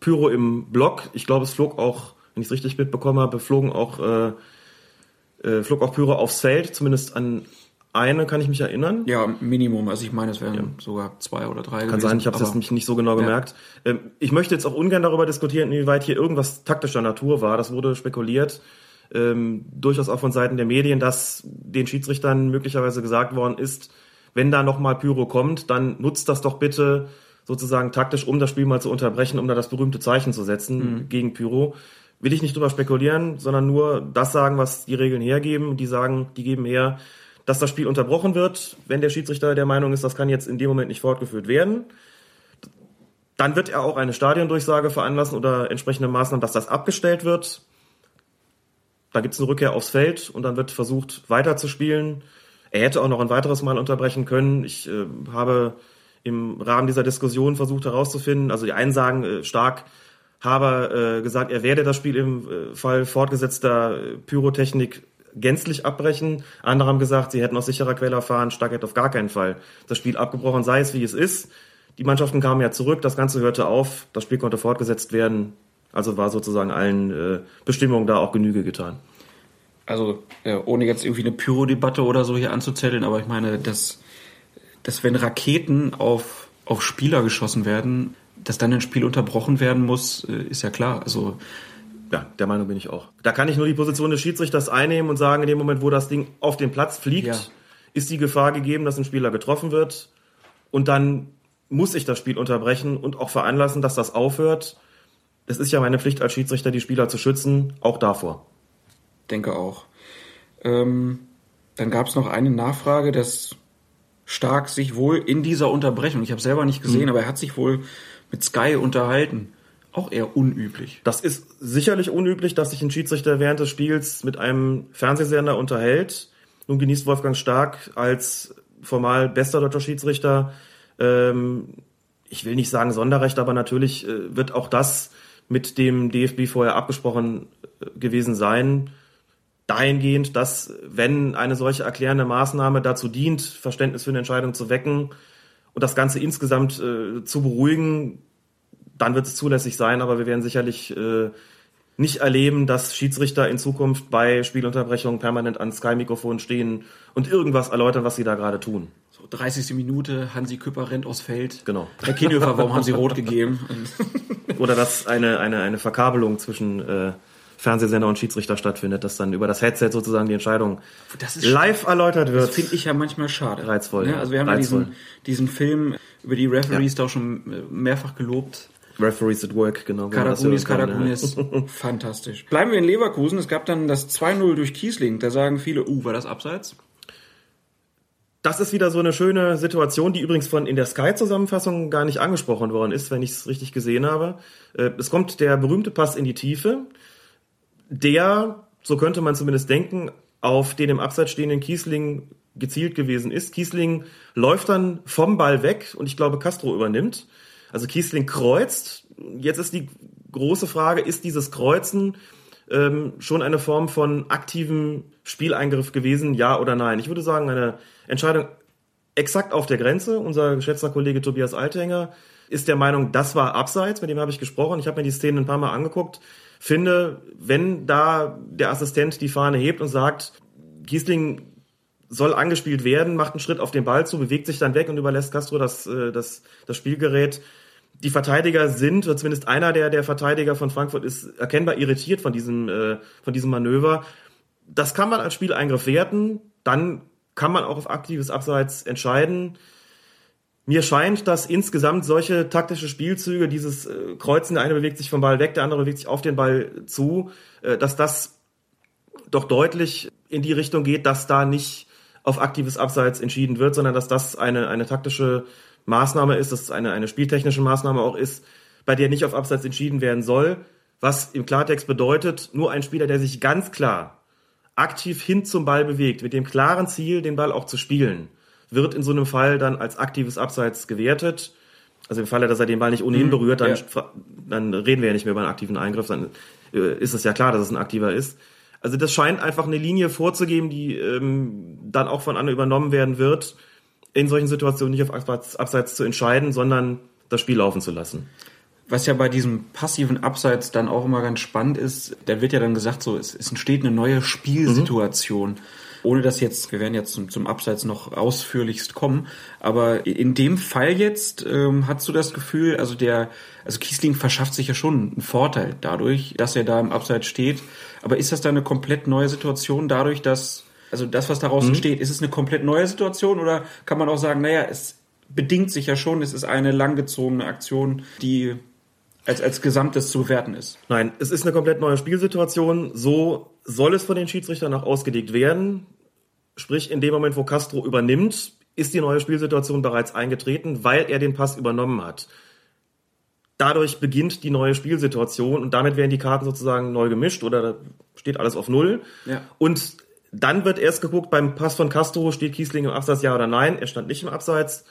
Pyro im Block. Ich glaube, es flog auch, wenn ich es richtig mitbekommen habe, flogen auch, äh, äh, flog auch Pyro aufs Feld, zumindest an eine kann ich mich erinnern. Ja, Minimum. Also ich meine, es wären ja. sogar zwei oder drei. Kann gewesen, sein, ich habe es jetzt nicht so genau gemerkt. Ja. Ähm, ich möchte jetzt auch ungern darüber diskutieren, inwieweit hier irgendwas taktischer Natur war. Das wurde spekuliert. Ähm, durchaus auch von Seiten der Medien, dass den Schiedsrichtern möglicherweise gesagt worden ist, wenn da nochmal Pyro kommt, dann nutzt das doch bitte sozusagen taktisch, um das Spiel mal zu unterbrechen, um da das berühmte Zeichen zu setzen mhm. gegen Pyro. Will ich nicht drüber spekulieren, sondern nur das sagen, was die Regeln hergeben. Die sagen, die geben her, dass das Spiel unterbrochen wird, wenn der Schiedsrichter der Meinung ist, das kann jetzt in dem Moment nicht fortgeführt werden. Dann wird er auch eine Stadiondurchsage veranlassen oder entsprechende Maßnahmen, dass das abgestellt wird. Da gibt es eine Rückkehr aufs Feld und dann wird versucht, weiterzuspielen. Er hätte auch noch ein weiteres Mal unterbrechen können. Ich äh, habe im Rahmen dieser Diskussion versucht herauszufinden, also die einen sagen äh, stark, habe äh, gesagt, er werde das Spiel im äh, Fall fortgesetzter Pyrotechnik gänzlich abbrechen. Andere haben gesagt, sie hätten aus sicherer Quelle erfahren, Stark hätte auf gar keinen Fall das Spiel abgebrochen, sei es wie es ist. Die Mannschaften kamen ja zurück, das Ganze hörte auf, das Spiel konnte fortgesetzt werden. Also war sozusagen allen äh, Bestimmungen da auch Genüge getan. Also äh, ohne jetzt irgendwie eine Pyro-Debatte oder so hier anzuzetteln, aber ich meine, dass, dass wenn Raketen auf, auf Spieler geschossen werden, dass dann ein Spiel unterbrochen werden muss, äh, ist ja klar. Also ja, der Meinung bin ich auch. Da kann ich nur die Position des Schiedsrichters einnehmen und sagen, in dem Moment, wo das Ding auf den Platz fliegt, ja. ist die Gefahr gegeben, dass ein Spieler getroffen wird. Und dann muss ich das Spiel unterbrechen und auch veranlassen, dass das aufhört. Es ist ja meine Pflicht als Schiedsrichter, die Spieler zu schützen, auch davor. Denke auch. Ähm, dann gab es noch eine Nachfrage, dass Stark sich wohl in dieser Unterbrechung, ich habe selber nicht gesehen, mhm. aber er hat sich wohl mit Sky unterhalten. Auch eher unüblich. Das ist sicherlich unüblich, dass sich ein Schiedsrichter während des Spiels mit einem Fernsehsender unterhält. Nun genießt Wolfgang Stark als formal bester deutscher Schiedsrichter ähm, ich will nicht sagen Sonderrecht, aber natürlich äh, wird auch das mit dem DFB vorher abgesprochen äh, gewesen sein. Dahingehend, dass wenn eine solche erklärende Maßnahme dazu dient, Verständnis für eine Entscheidung zu wecken und das Ganze insgesamt äh, zu beruhigen, dann wird es zulässig sein, aber wir werden sicherlich äh, nicht erleben, dass Schiedsrichter in Zukunft bei Spielunterbrechungen permanent an Sky-Mikrofon stehen und irgendwas erläutern, was sie da gerade tun. 30. Minute, Hansi Küpper rennt aus Feld. Genau. Herr Kienhöfer, warum haben Sie rot gegeben? Oder dass eine, eine, eine Verkabelung zwischen äh, Fernsehsender und Schiedsrichter stattfindet, dass dann über das Headset sozusagen die Entscheidung live erläutert wird. Das finde ich ja manchmal schade. Reizvoll. Ja, also wir haben Reizvoll. ja diesen, diesen Film über die Referees ja. da auch schon mehrfach gelobt. Referees at Work, genau. Karakunis, Karakunis. Fantastisch. Bleiben wir in Leverkusen. Es gab dann das 2-0 durch Kiesling. Da sagen viele, uh, war das abseits? Das ist wieder so eine schöne Situation, die übrigens von in der Sky-Zusammenfassung gar nicht angesprochen worden ist, wenn ich es richtig gesehen habe. Äh, es kommt der berühmte Pass in die Tiefe, der, so könnte man zumindest denken, auf den im Abseits stehenden Kiesling gezielt gewesen ist. Kiesling läuft dann vom Ball weg und ich glaube, Castro übernimmt. Also Kiesling kreuzt. Jetzt ist die große Frage, ist dieses Kreuzen ähm, schon eine Form von aktivem Spieleingriff gewesen, ja oder nein? Ich würde sagen, eine Entscheidung exakt auf der Grenze. Unser geschätzter Kollege Tobias Althänger ist der Meinung, das war abseits, mit dem habe ich gesprochen. Ich habe mir die Szene ein paar Mal angeguckt. Finde, wenn da der Assistent die Fahne hebt und sagt, Giesling soll angespielt werden, macht einen Schritt auf den Ball zu, bewegt sich dann weg und überlässt Castro das, äh, das, das Spielgerät. Die Verteidiger sind, oder zumindest einer der, der Verteidiger von Frankfurt ist erkennbar irritiert von diesem, äh, von diesem Manöver. Das kann man als Spieleingriff werten. Dann kann man auch auf aktives Abseits entscheiden. Mir scheint, dass insgesamt solche taktische Spielzüge, dieses äh, Kreuzen, der eine bewegt sich vom Ball weg, der andere bewegt sich auf den Ball zu, äh, dass das doch deutlich in die Richtung geht, dass da nicht auf aktives Abseits entschieden wird, sondern dass das eine, eine taktische Maßnahme ist, dass es eine, eine spieltechnische Maßnahme auch ist, bei der nicht auf Abseits entschieden werden soll, was im Klartext bedeutet, nur ein Spieler, der sich ganz klar aktiv hin zum Ball bewegt, mit dem klaren Ziel, den Ball auch zu spielen, wird in so einem Fall dann als aktives Abseits gewertet. Also im Falle, dass er den Ball nicht ohnehin mhm, berührt, dann, ja. dann reden wir ja nicht mehr über einen aktiven Eingriff, dann äh, ist es ja klar, dass es ein aktiver ist. Also das scheint einfach eine Linie vorzugeben, die ähm, dann auch von Anne übernommen werden wird, in solchen Situationen nicht auf Abseits zu entscheiden, sondern das Spiel laufen zu lassen. Was ja bei diesem passiven Abseits dann auch immer ganz spannend ist, da wird ja dann gesagt, so es, es entsteht eine neue Spielsituation. Mhm. Ohne dass jetzt, wir werden jetzt zum, zum Abseits noch ausführlichst kommen, aber in dem Fall jetzt ähm, hast du das Gefühl, also der, also Kiesling verschafft sich ja schon einen Vorteil dadurch, dass er da im Abseits steht. Aber ist das da eine komplett neue Situation dadurch, dass, also das, was daraus mhm. entsteht, ist es eine komplett neue Situation oder kann man auch sagen, naja, es bedingt sich ja schon, es ist eine langgezogene Aktion, die als, als Gesamtes zu bewerten ist. Nein, es ist eine komplett neue Spielsituation. So soll es von den Schiedsrichtern auch ausgelegt werden. Sprich, in dem Moment, wo Castro übernimmt, ist die neue Spielsituation bereits eingetreten, weil er den Pass übernommen hat. Dadurch beginnt die neue Spielsituation und damit werden die Karten sozusagen neu gemischt oder steht alles auf Null. Ja. Und dann wird erst geguckt, beim Pass von Castro steht Kiesling im Abseits ja oder nein. Er stand nicht im Abseits.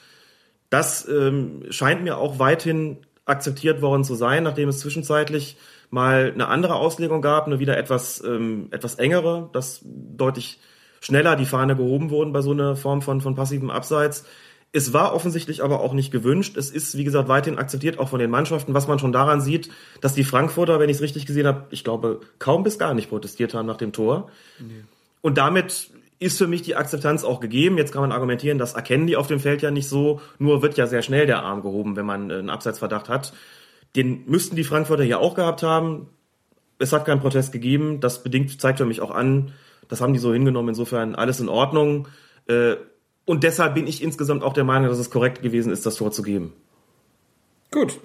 Das ähm, scheint mir auch weithin akzeptiert worden zu sein, nachdem es zwischenzeitlich mal eine andere Auslegung gab, eine wieder etwas, ähm, etwas engere, dass deutlich schneller die Fahne gehoben wurden bei so einer Form von, von passivem Abseits. Es war offensichtlich aber auch nicht gewünscht. Es ist, wie gesagt, weithin akzeptiert, auch von den Mannschaften, was man schon daran sieht, dass die Frankfurter, wenn ich es richtig gesehen habe, ich glaube, kaum bis gar nicht protestiert haben nach dem Tor. Nee. Und damit ist für mich die Akzeptanz auch gegeben. Jetzt kann man argumentieren, das erkennen die auf dem Feld ja nicht so. Nur wird ja sehr schnell der Arm gehoben, wenn man einen Abseitsverdacht hat. Den müssten die Frankfurter ja auch gehabt haben. Es hat keinen Protest gegeben. Das bedingt, zeigt für mich auch an, das haben die so hingenommen. Insofern alles in Ordnung. Äh, und deshalb bin ich insgesamt auch der Meinung, dass es korrekt gewesen ist, das Tor zu geben. Gut.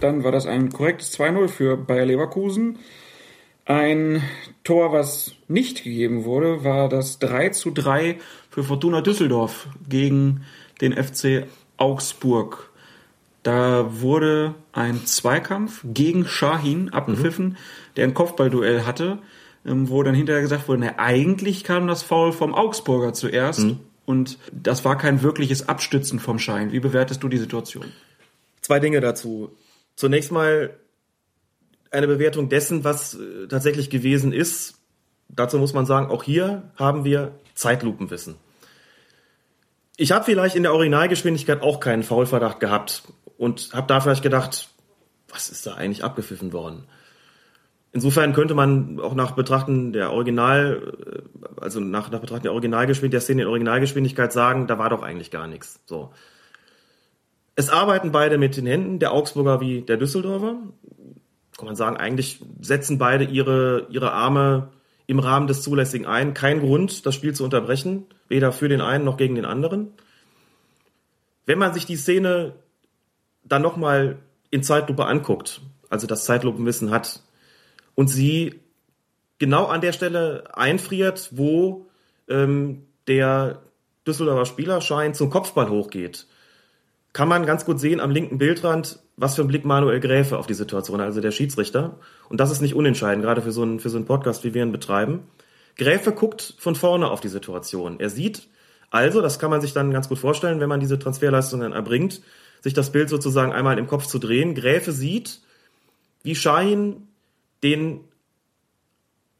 Dann war das ein korrektes 2-0 für Bayer Leverkusen. Ein Tor, was nicht gegeben wurde, war das 3 zu 3 für Fortuna Düsseldorf gegen den FC Augsburg. Da wurde ein Zweikampf gegen Shahin abgepfiffen, mhm. der ein Kopfballduell hatte, ähm, wo dann hinterher gesagt wurde, na, eigentlich kam das Foul vom Augsburger zuerst mhm. und das war kein wirkliches Abstützen vom Schein. Wie bewertest du die Situation? Zwei Dinge dazu. Zunächst mal eine Bewertung dessen, was äh, tatsächlich gewesen ist. Dazu muss man sagen, auch hier haben wir Zeitlupenwissen. Ich habe vielleicht in der Originalgeschwindigkeit auch keinen Faulverdacht gehabt und habe da vielleicht gedacht, was ist da eigentlich abgepfiffen worden? Insofern könnte man auch nach Betrachten der Original, äh, also nach, nach Betrachten der Originalgeschwindigkeit, der Szene in Originalgeschwindigkeit sagen, da war doch eigentlich gar nichts. So. Es arbeiten beide mit den Händen, der Augsburger wie der Düsseldorfer kann man sagen, eigentlich setzen beide ihre, ihre Arme im Rahmen des Zulässigen ein. Kein Grund, das Spiel zu unterbrechen, weder für den einen noch gegen den anderen. Wenn man sich die Szene dann nochmal in Zeitlupe anguckt, also das Zeitlupenwissen hat, und sie genau an der Stelle einfriert, wo ähm, der Düsseldorfer Spieler scheint zum Kopfball hochgeht, kann man ganz gut sehen am linken Bildrand, was für ein Blick Manuel Gräfe auf die Situation, also der Schiedsrichter. Und das ist nicht unentscheidend, gerade für so einen, für so einen Podcast, wie wir ihn betreiben. Gräfe guckt von vorne auf die Situation. Er sieht also, das kann man sich dann ganz gut vorstellen, wenn man diese Transferleistungen erbringt, sich das Bild sozusagen einmal im Kopf zu drehen. Gräfe sieht, wie Schein den,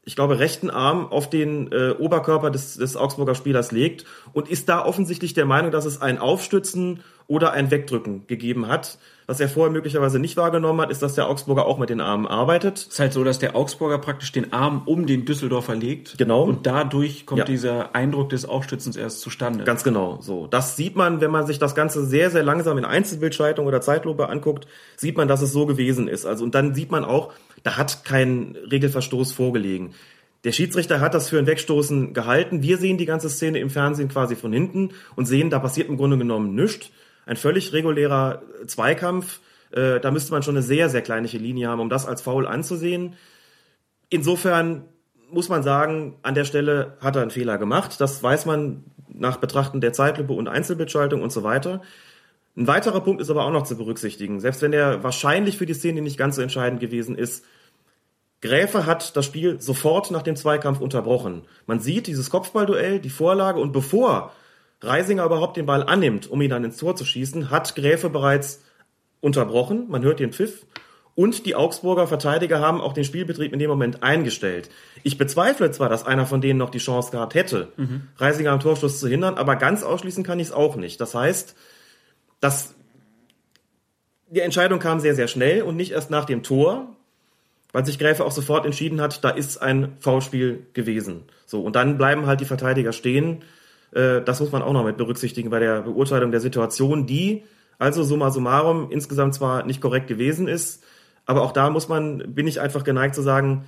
ich glaube, rechten Arm auf den äh, Oberkörper des, des Augsburger Spielers legt und ist da offensichtlich der Meinung, dass es ein Aufstützen oder ein Wegdrücken gegeben hat. Was er vorher möglicherweise nicht wahrgenommen hat, ist, dass der Augsburger auch mit den Armen arbeitet. Es ist halt so, dass der Augsburger praktisch den Arm um den Düsseldorfer legt. Genau. Und dadurch kommt ja. dieser Eindruck des Aufstützens erst zustande. Ganz genau. So. Das sieht man, wenn man sich das Ganze sehr, sehr langsam in Einzelbildschaltung oder Zeitlupe anguckt, sieht man, dass es so gewesen ist. Also, und dann sieht man auch, da hat kein Regelverstoß vorgelegen. Der Schiedsrichter hat das für ein Wegstoßen gehalten. Wir sehen die ganze Szene im Fernsehen quasi von hinten und sehen, da passiert im Grunde genommen nichts ein völlig regulärer Zweikampf. Äh, da müsste man schon eine sehr, sehr kleinliche Linie haben, um das als Foul anzusehen. Insofern muss man sagen, an der Stelle hat er einen Fehler gemacht. Das weiß man nach Betrachten der Zeitlupe und Einzelbildschaltung und so weiter. Ein weiterer Punkt ist aber auch noch zu berücksichtigen. Selbst wenn er wahrscheinlich für die Szene nicht ganz so entscheidend gewesen ist, Gräfe hat das Spiel sofort nach dem Zweikampf unterbrochen. Man sieht dieses Kopfballduell, die Vorlage und bevor Reisinger überhaupt den Ball annimmt, um ihn dann ins Tor zu schießen, hat Gräfe bereits unterbrochen. Man hört den Pfiff. Und die Augsburger Verteidiger haben auch den Spielbetrieb in dem Moment eingestellt. Ich bezweifle zwar, dass einer von denen noch die Chance gehabt hätte, mhm. Reisinger am Torschluss zu hindern, aber ganz ausschließen kann ich es auch nicht. Das heißt, dass die Entscheidung kam sehr, sehr schnell und nicht erst nach dem Tor, weil sich Gräfe auch sofort entschieden hat, da ist ein Foulspiel gewesen. So, und dann bleiben halt die Verteidiger stehen äh, das muss man auch noch mit berücksichtigen bei der Beurteilung der Situation, die also summa summarum insgesamt zwar nicht korrekt gewesen ist, aber auch da muss man, bin ich einfach geneigt zu sagen,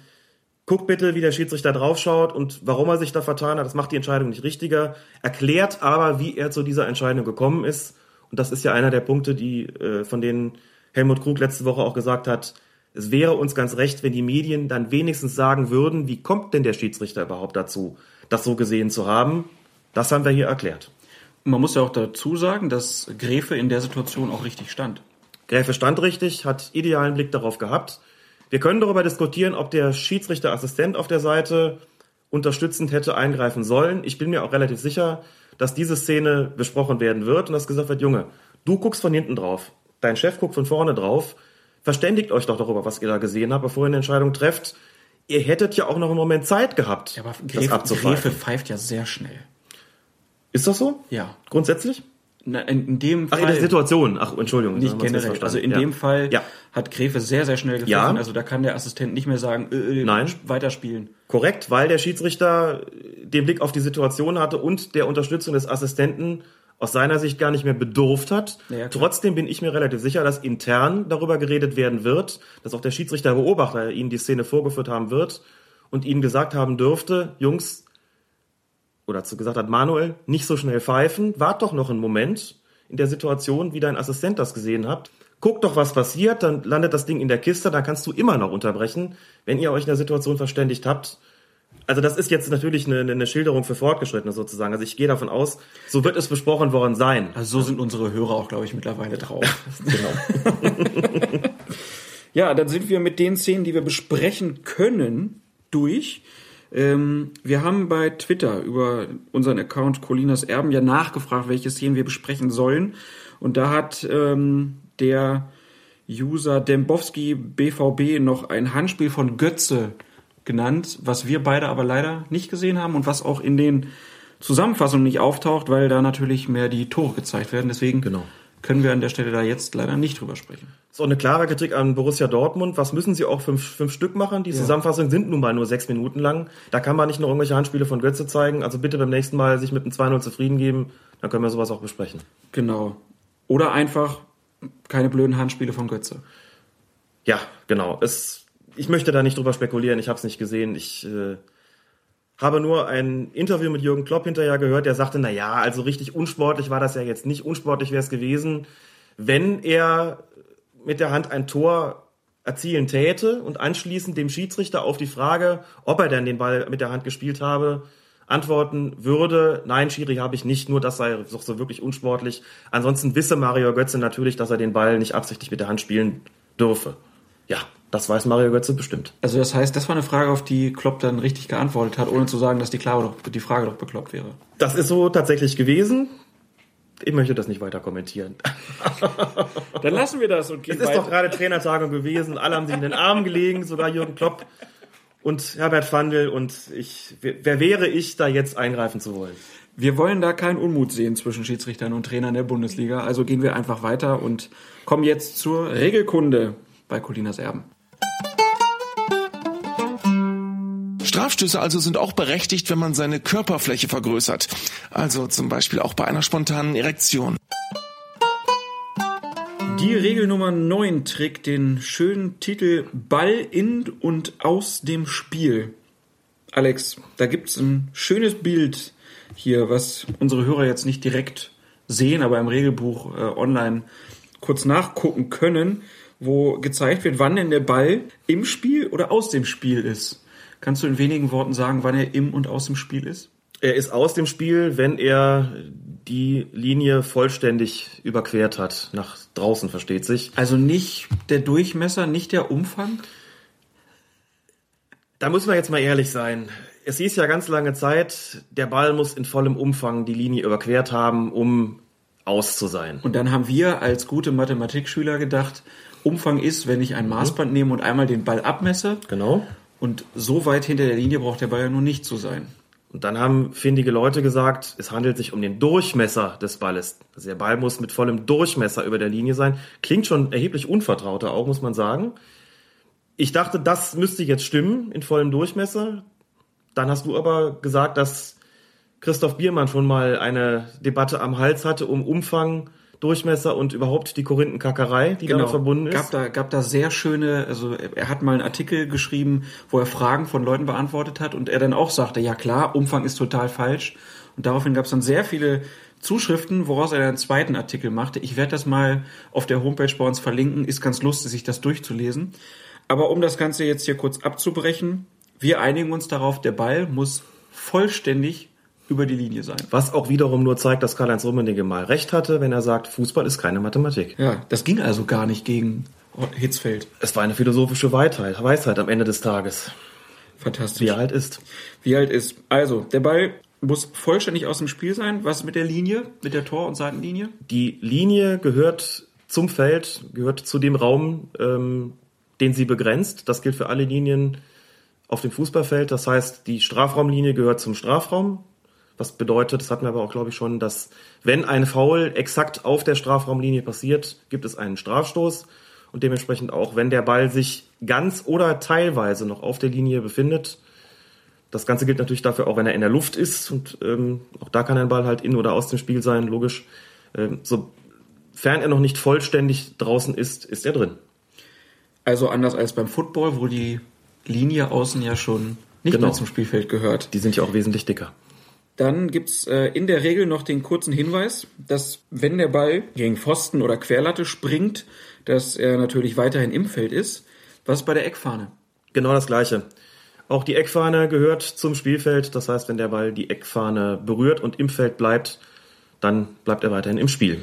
guck bitte, wie der Schiedsrichter draufschaut und warum er sich da vertan hat. Das macht die Entscheidung nicht richtiger, erklärt aber, wie er zu dieser Entscheidung gekommen ist Und das ist ja einer der Punkte, die äh, von denen Helmut Krug letzte Woche auch gesagt hat, es wäre uns ganz recht, wenn die Medien dann wenigstens sagen würden, wie kommt denn der Schiedsrichter überhaupt dazu, das so gesehen zu haben. Das haben wir hier erklärt. Man muss ja auch dazu sagen, dass Gräfe in der Situation auch richtig stand. Gräfe stand richtig, hat idealen Blick darauf gehabt. Wir können darüber diskutieren, ob der Schiedsrichterassistent auf der Seite unterstützend hätte eingreifen sollen. Ich bin mir auch relativ sicher, dass diese Szene besprochen werden wird und dass gesagt wird, Junge, du guckst von hinten drauf, dein Chef guckt von vorne drauf, verständigt euch doch darüber, was ihr da gesehen habt, bevor ihr eine Entscheidung trefft. Ihr hättet ja auch noch einen Moment Zeit gehabt, ja, aber Gräfe, das Gräfe pfeift ja sehr schnell. Ist das so? Ja. Grundsätzlich? Na, in, in dem Fall. Ach, in der Situation. Ach, Entschuldigung. Nicht generell. Also in ja. dem Fall ja. hat Gräfe sehr, sehr schnell gepfiffen. Ja. Also da kann der Assistent nicht mehr sagen, äh, äh, Nein. weiterspielen. Korrekt, weil der Schiedsrichter den Blick auf die Situation hatte und der Unterstützung des Assistenten aus seiner Sicht gar nicht mehr bedurft hat. Ja, Trotzdem bin ich mir relativ sicher, dass intern darüber geredet werden wird, dass auch der Schiedsrichterbeobachter ihnen die Szene vorgeführt haben wird und ihnen gesagt haben dürfte, Jungs, oder zu gesagt hat, Manuel, nicht so schnell pfeifen, wart doch noch einen Moment in der Situation, wie dein Assistent das gesehen hat. Guck doch, was passiert, dann landet das Ding in der Kiste, dann kannst du immer noch unterbrechen, wenn ihr euch in der Situation verständigt habt. Also das ist jetzt natürlich eine, eine Schilderung für Fortgeschrittene sozusagen. Also ich gehe davon aus, so wird es besprochen worden sein. Also so sind unsere Hörer auch, glaube ich, mittlerweile drauf. genau. ja, dann sind wir mit den Szenen, die wir besprechen können, durch. Ähm, wir haben bei Twitter über unseren Account Colinas Erben ja nachgefragt, welche Szenen wir besprechen sollen. Und da hat ähm, der User Dembowski BVB noch ein Handspiel von Götze genannt, was wir beide aber leider nicht gesehen haben und was auch in den Zusammenfassungen nicht auftaucht, weil da natürlich mehr die Tore gezeigt werden. Deswegen genau können wir an der Stelle da jetzt leider nicht drüber sprechen. So eine klare Kritik an Borussia Dortmund. Was müssen sie auch fünf, fünf Stück machen? Die ja. Zusammenfassungen sind nun mal nur sechs Minuten lang. Da kann man nicht noch irgendwelche Handspiele von Götze zeigen. Also bitte beim nächsten Mal sich mit einem 2-0 zufrieden geben. Dann können wir sowas auch besprechen. Genau. Oder einfach keine blöden Handspiele von Götze. Ja, genau. Es, ich möchte da nicht drüber spekulieren. Ich habe es nicht gesehen. Ich äh, habe nur ein Interview mit Jürgen Klopp hinterher gehört, der sagte, na ja, also richtig unsportlich war das ja jetzt nicht. Unsportlich wäre es gewesen, wenn er mit der Hand ein Tor erzielen täte und anschließend dem Schiedsrichter auf die Frage, ob er denn den Ball mit der Hand gespielt habe, antworten würde, nein, Schiri habe ich nicht, nur das sei doch so wirklich unsportlich. Ansonsten wisse Mario Götze natürlich, dass er den Ball nicht absichtlich mit der Hand spielen dürfe. Ja, das weiß Mario Götze bestimmt. Also das heißt, das war eine Frage, auf die Klopp dann richtig geantwortet hat, ohne zu sagen, dass die, doch, die Frage doch bekloppt wäre. Das ist so tatsächlich gewesen. Ich möchte das nicht weiter kommentieren. Dann lassen wir das und gehen Es ist weiter. doch gerade Trainertagung gewesen. Alle haben sich in den Armen gelegen, sogar Jürgen Klopp und Herbert Fandl. Und ich, wer wäre ich, da jetzt eingreifen zu wollen? Wir wollen da keinen Unmut sehen zwischen Schiedsrichtern und Trainern der Bundesliga. Also gehen wir einfach weiter und kommen jetzt zur Regelkunde bei Colinas Erben. Strafstöße also sind auch berechtigt, wenn man seine Körperfläche vergrößert. Also zum Beispiel auch bei einer spontanen Erektion. Die Regel Nummer 9 trägt den schönen Titel Ball in und aus dem Spiel. Alex, da gibt es ein schönes Bild hier, was unsere Hörer jetzt nicht direkt sehen, aber im Regelbuch äh, online kurz nachgucken können, wo gezeigt wird, wann denn der Ball im Spiel oder aus dem Spiel ist. Kannst du in wenigen Worten sagen, wann er im und aus dem Spiel ist? Er ist aus dem Spiel, wenn er die Linie vollständig überquert hat. Nach draußen, versteht sich. Also nicht der Durchmesser, nicht der Umfang? Da muss man jetzt mal ehrlich sein. Es hieß ja ganz lange Zeit, der Ball muss in vollem Umfang die Linie überquert haben, um aus zu sein. Und dann haben wir als gute Mathematikschüler gedacht, Umfang ist, wenn ich ein Maßband nehme und einmal den Ball abmesse. Genau. Und so weit hinter der Linie braucht der Ball ja nun nicht zu sein. Und dann haben findige Leute gesagt, es handelt sich um den Durchmesser des Balles. Also der Ball muss mit vollem Durchmesser über der Linie sein. Klingt schon erheblich unvertrauter auch, muss man sagen. Ich dachte, das müsste jetzt stimmen in vollem Durchmesser. Dann hast du aber gesagt, dass Christoph Biermann schon mal eine Debatte am Hals hatte um Umfang Durchmesser und überhaupt die Korinthenkackerei, die genau. damit verbunden ist. Gab da, gab da sehr schöne, also er hat mal einen Artikel geschrieben, wo er Fragen von Leuten beantwortet hat und er dann auch sagte, ja klar, Umfang ist total falsch. Und daraufhin gab es dann sehr viele Zuschriften, woraus er einen zweiten Artikel machte. Ich werde das mal auf der Homepage bei uns verlinken. Ist ganz lustig, sich das durchzulesen. Aber um das Ganze jetzt hier kurz abzubrechen, wir einigen uns darauf, der Ball muss vollständig über die Linie sein. Was auch wiederum nur zeigt, dass Karl-Heinz Rummenigge mal recht hatte, wenn er sagt, Fußball ist keine Mathematik. Ja, das ging also gar nicht gegen Hitzfeld. Es war eine philosophische Weisheit, Weisheit am Ende des Tages. Fantastisch. Wie er halt ist. Wie er halt ist. Also, der Ball muss vollständig aus dem Spiel sein. Was mit der Linie, mit der Tor- und Seitenlinie? Die Linie gehört zum Feld, gehört zu dem Raum, ähm, den sie begrenzt. Das gilt für alle Linien auf dem Fußballfeld. Das heißt, die Strafraumlinie gehört zum Strafraum. Was bedeutet, das hatten wir aber auch, glaube ich, schon, dass wenn ein Foul exakt auf der Strafraumlinie passiert, gibt es einen Strafstoß. Und dementsprechend auch, wenn der Ball sich ganz oder teilweise noch auf der Linie befindet. Das Ganze gilt natürlich dafür auch, wenn er in der Luft ist. Und ähm, auch da kann ein Ball halt in oder aus dem Spiel sein, logisch. Ähm, sofern er noch nicht vollständig draußen ist, ist er drin. Also anders als beim Football, wo die Linie außen ja schon nicht Genau. mehr zum Spielfeld gehört. Die sind ja auch wesentlich dicker. Dann gibt's äh, in der Regel noch den kurzen Hinweis, dass wenn der Ball gegen Pfosten oder Querlatte springt, dass er natürlich weiterhin im Feld ist. Was bei der Eckfahne? Genau das Gleiche. Auch die Eckfahne gehört zum Spielfeld. Das heißt, wenn der Ball die Eckfahne berührt und im Feld bleibt, dann bleibt er weiterhin im Spiel.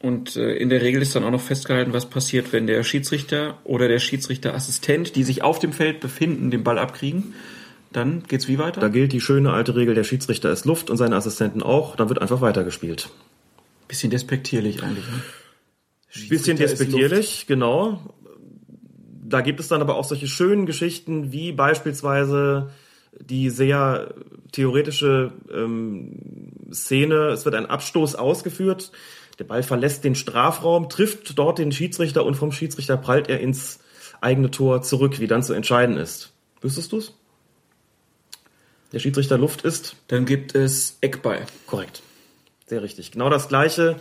Und äh, in der Regel ist dann auch noch festgehalten, was passiert, wenn der Schiedsrichter oder der Schiedsrichterassistent, die sich auf dem Feld befinden, den Ball abkriegen. Dann geht's wie weiter? Da gilt die schöne alte Regel, der Schiedsrichter ist Luft und seine Assistenten auch. Dann wird einfach weitergespielt. Bisschen despektierlich eigentlich. Ne? Bisschen despektierlich, genau. Da gibt es dann aber auch solche schönen Geschichten wie beispielsweise die sehr theoretische ähm, Szene. Es wird ein Abstoß ausgeführt. Der Ball verlässt den Strafraum, trifft dort den Schiedsrichter und vom Schiedsrichter prallt er ins eigene Tor zurück, wie dann zu entscheiden ist. Wüsstest du's? Der Schiedsrichter Luft ist Dann gibt es Eckball. korrekt. Sehr richtig. Genau das gleiche.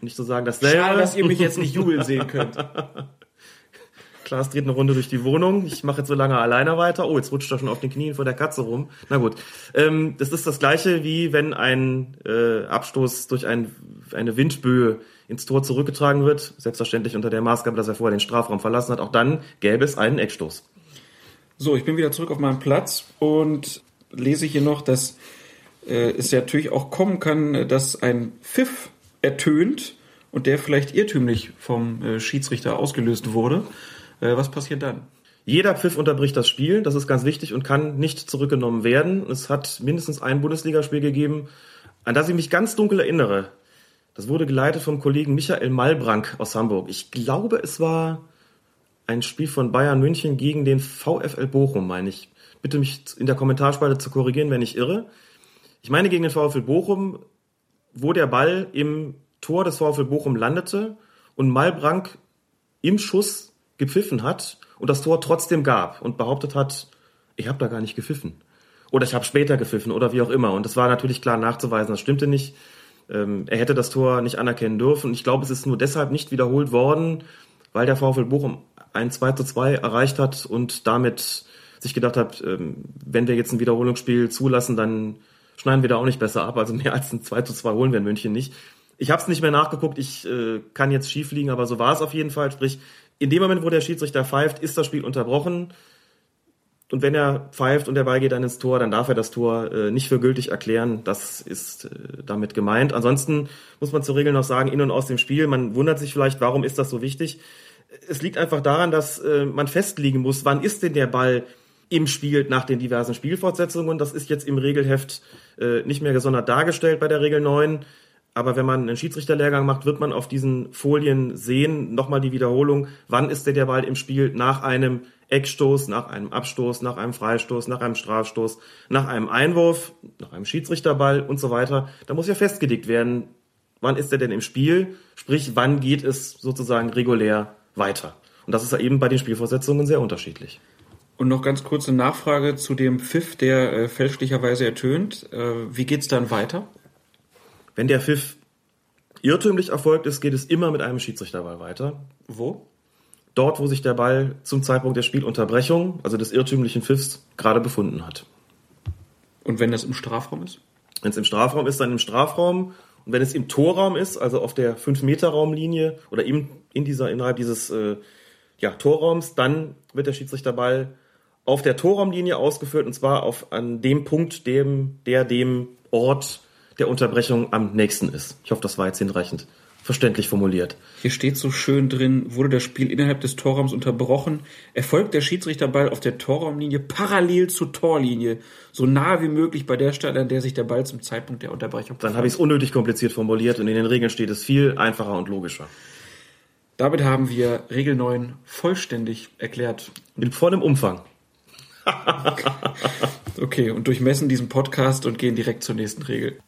Nicht zu sagen dasselbe. Schade, dass ihr mich jetzt nicht jubeln sehen könnt. Klaas dreht eine Runde durch die Wohnung. Ich mache jetzt so lange alleine weiter. Oh, jetzt rutscht er schon auf den Knien vor der Katze rum. Na gut. Ähm, das ist das gleiche, wie wenn ein äh, Abstoß durch ein, eine Windböe ins Tor zurückgetragen wird. Selbstverständlich unter der Maßgabe, dass er vorher den Strafraum verlassen hat. Auch dann gäbe es einen Eckstoß. So, ich bin wieder zurück auf meinem Platz und lese hier noch, dass äh, es ja natürlich auch kommen kann, dass ein Pfiff ertönt und der vielleicht irrtümlich vom äh, Schiedsrichter ausgelöst wurde. Äh, was passiert dann? Jeder Pfiff unterbricht das Spiel, das ist ganz wichtig und kann nicht zurückgenommen werden. Es hat mindestens ein Bundesligaspiel gegeben, an das ich mich ganz dunkel erinnere. Das wurde geleitet vom Kollegen Michael Malbrank aus Hamburg. Ich glaube, es war ein Spiel von Bayern München gegen den VfL Bochum, meine ich. Bitte mich in der Kommentarspalte zu korrigieren, wenn ich irre. Ich meine gegen den VfL Bochum, wo der Ball im Tor des VfL Bochum landete und Malbrank im Schuss gepfiffen hat und das Tor trotzdem gab und behauptet hat, ich habe da gar nicht gepfiffen. Oder ich habe später gepfiffen oder wie auch immer. Und das war natürlich klar nachzuweisen, das stimmte nicht. Ähm, er hätte das Tor nicht anerkennen dürfen. Ich glaube, es ist nur deshalb nicht wiederholt worden, weil der VfL Bochum ein 2 zu 2 erreicht hat und damit sich gedacht hat, ähm, wenn wir jetzt ein Wiederholungsspiel zulassen, dann schneiden wir da auch nicht besser ab. Also mehr als ein 2 zu 2 holen wir in München nicht. Ich habe es nicht mehr nachgeguckt, ich äh, kann jetzt schief liegen, aber so war es auf jeden Fall. Sprich, in dem Moment, wo der Schiedsrichter pfeift, ist das Spiel unterbrochen. Und wenn er pfeift und der Ball geht dann ins Tor, dann darf er das Tor äh, nicht für gültig erklären. Das ist äh, damit gemeint. Ansonsten muss man zur Regel noch sagen, in und aus dem Spiel. Man wundert sich vielleicht, warum ist das so wichtig? Es liegt einfach daran, dass äh, man festlegen muss, wann ist denn der Ball im Spiel nach den diversen Spielfortsetzungen. Das ist jetzt im Regelheft äh, nicht mehr gesondert dargestellt bei der Regel 9. Aber wenn man einen Schiedsrichterlehrgang macht, wird man auf diesen Folien sehen, nochmal die Wiederholung, wann ist denn der Ball im Spiel nach einem Eckstoß, nach einem Abstoß, nach einem Freistoß, nach einem Strafstoß, nach einem Einwurf, nach einem Schiedsrichterball und so weiter. Da muss ja festgelegt werden, wann ist er denn im Spiel, sprich, wann geht es sozusagen regulär weiter. Und das ist ja eben bei den Spielvorsetzungen sehr unterschiedlich. Und noch ganz kurze Nachfrage zu dem Pfiff, der äh, fälschlicherweise ertönt. Äh, wie geht's dann weiter? Wenn der Pfiff irrtümlich erfolgt ist, geht es immer mit einem Schiedsrichterball weiter. Wo? Dort, wo sich der Ball zum Zeitpunkt der Spielunterbrechung, also des irrtümlichen Pfiffs, gerade befunden hat. Und wenn das im Strafraum ist? Wenn es im Strafraum ist, dann im Strafraum. Und wenn es im Torraum ist, also auf der 5-Meter-Raumlinie oder im, in dieser, innerhalb dieses äh, ja, Torraums, dann wird der Schiedsrichterball auf der Torraumlinie ausgeführt und zwar auf an dem Punkt, dem, der dem Ort der Unterbrechung am nächsten ist. Ich hoffe, das war jetzt hinreichend verständlich formuliert. Hier steht so schön drin, wurde das Spiel innerhalb des Torraums unterbrochen, erfolgt der Schiedsrichterball auf der Torraumlinie parallel zur Torlinie, so nah wie möglich bei der Stelle, an der sich der Ball zum Zeitpunkt der Unterbrechung Dann habe ich es unnötig kompliziert formuliert und in den Regeln steht es viel einfacher und logischer. Damit haben wir Regel 9 vollständig erklärt. In vollem Umfang. okay, und durchmessen diesen Podcast und gehen direkt zur nächsten Regel.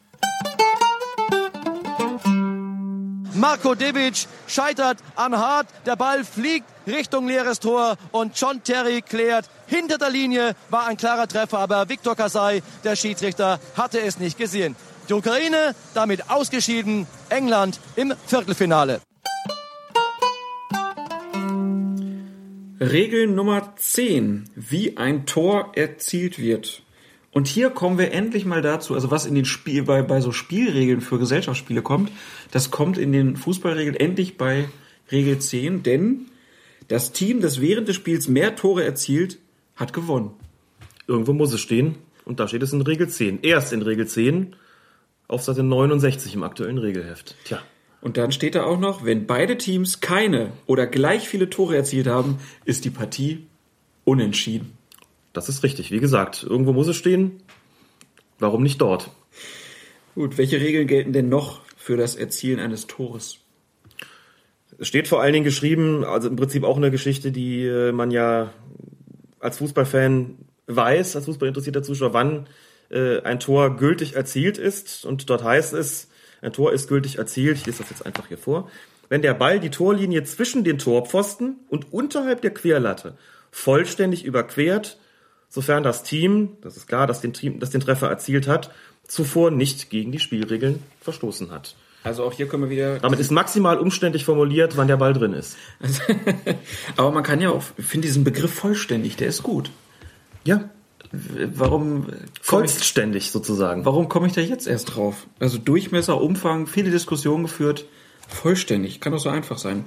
Marco Divic scheitert an Hart. Der Ball fliegt Richtung leeres Tor und John Terry klärt. Hinter der Linie war ein klarer Treffer, aber Viktor Kasai, der Schiedsrichter, hatte es nicht gesehen. Die Ukraine damit ausgeschieden, England im Viertelfinale. Regel Nummer 10. Wie ein Tor erzielt wird. Und hier kommen wir endlich mal dazu, also was in den Spiel, bei, bei so Spielregeln für Gesellschaftsspiele kommt, das kommt in den Fußballregeln endlich bei Regel 10, denn das Team, das während des Spiels mehr Tore erzielt, hat gewonnen. Irgendwo muss es stehen und da steht es in Regel 10. Erst in Regel 10 auf Seite 69 im aktuellen Regelheft. Tja. Und dann steht da auch noch, wenn beide Teams keine oder gleich viele Tore erzielt haben, ist die Partie unentschieden. Das ist richtig. Wie gesagt, irgendwo muss es stehen. Warum nicht dort? Gut, welche Regeln gelten denn noch für das Erzielen eines Tores? Es steht vor allen Dingen geschrieben, also im Prinzip auch eine Geschichte, die äh, man ja als Fußballfan weiß, als fußballinteressierter Zuschauer, wann äh, ein Tor gültig erzielt ist. Und dort heißt es, ein Tor ist gültig erzielt, ich lese das jetzt einfach hier vor, wenn der Ball die Torlinie zwischen den Torpfosten und unterhalb der Querlatte vollständig überquert sofern das Team, das ist klar, dass den, Team, das den Treffer erzielt hat, zuvor nicht gegen die Spielregeln verstoßen hat. Also auch hier können wir wieder. Damit ist maximal umständlich formuliert, wann der Ball drin ist. Aber man kann ja auch, ich finde diesen Begriff vollständig, der ist gut. Ja. Warum? Vollständig sozusagen. Warum komme ich da jetzt erst drauf? Also Durchmesser, Umfang, viele Diskussionen geführt. Vollständig, kann doch so einfach sein.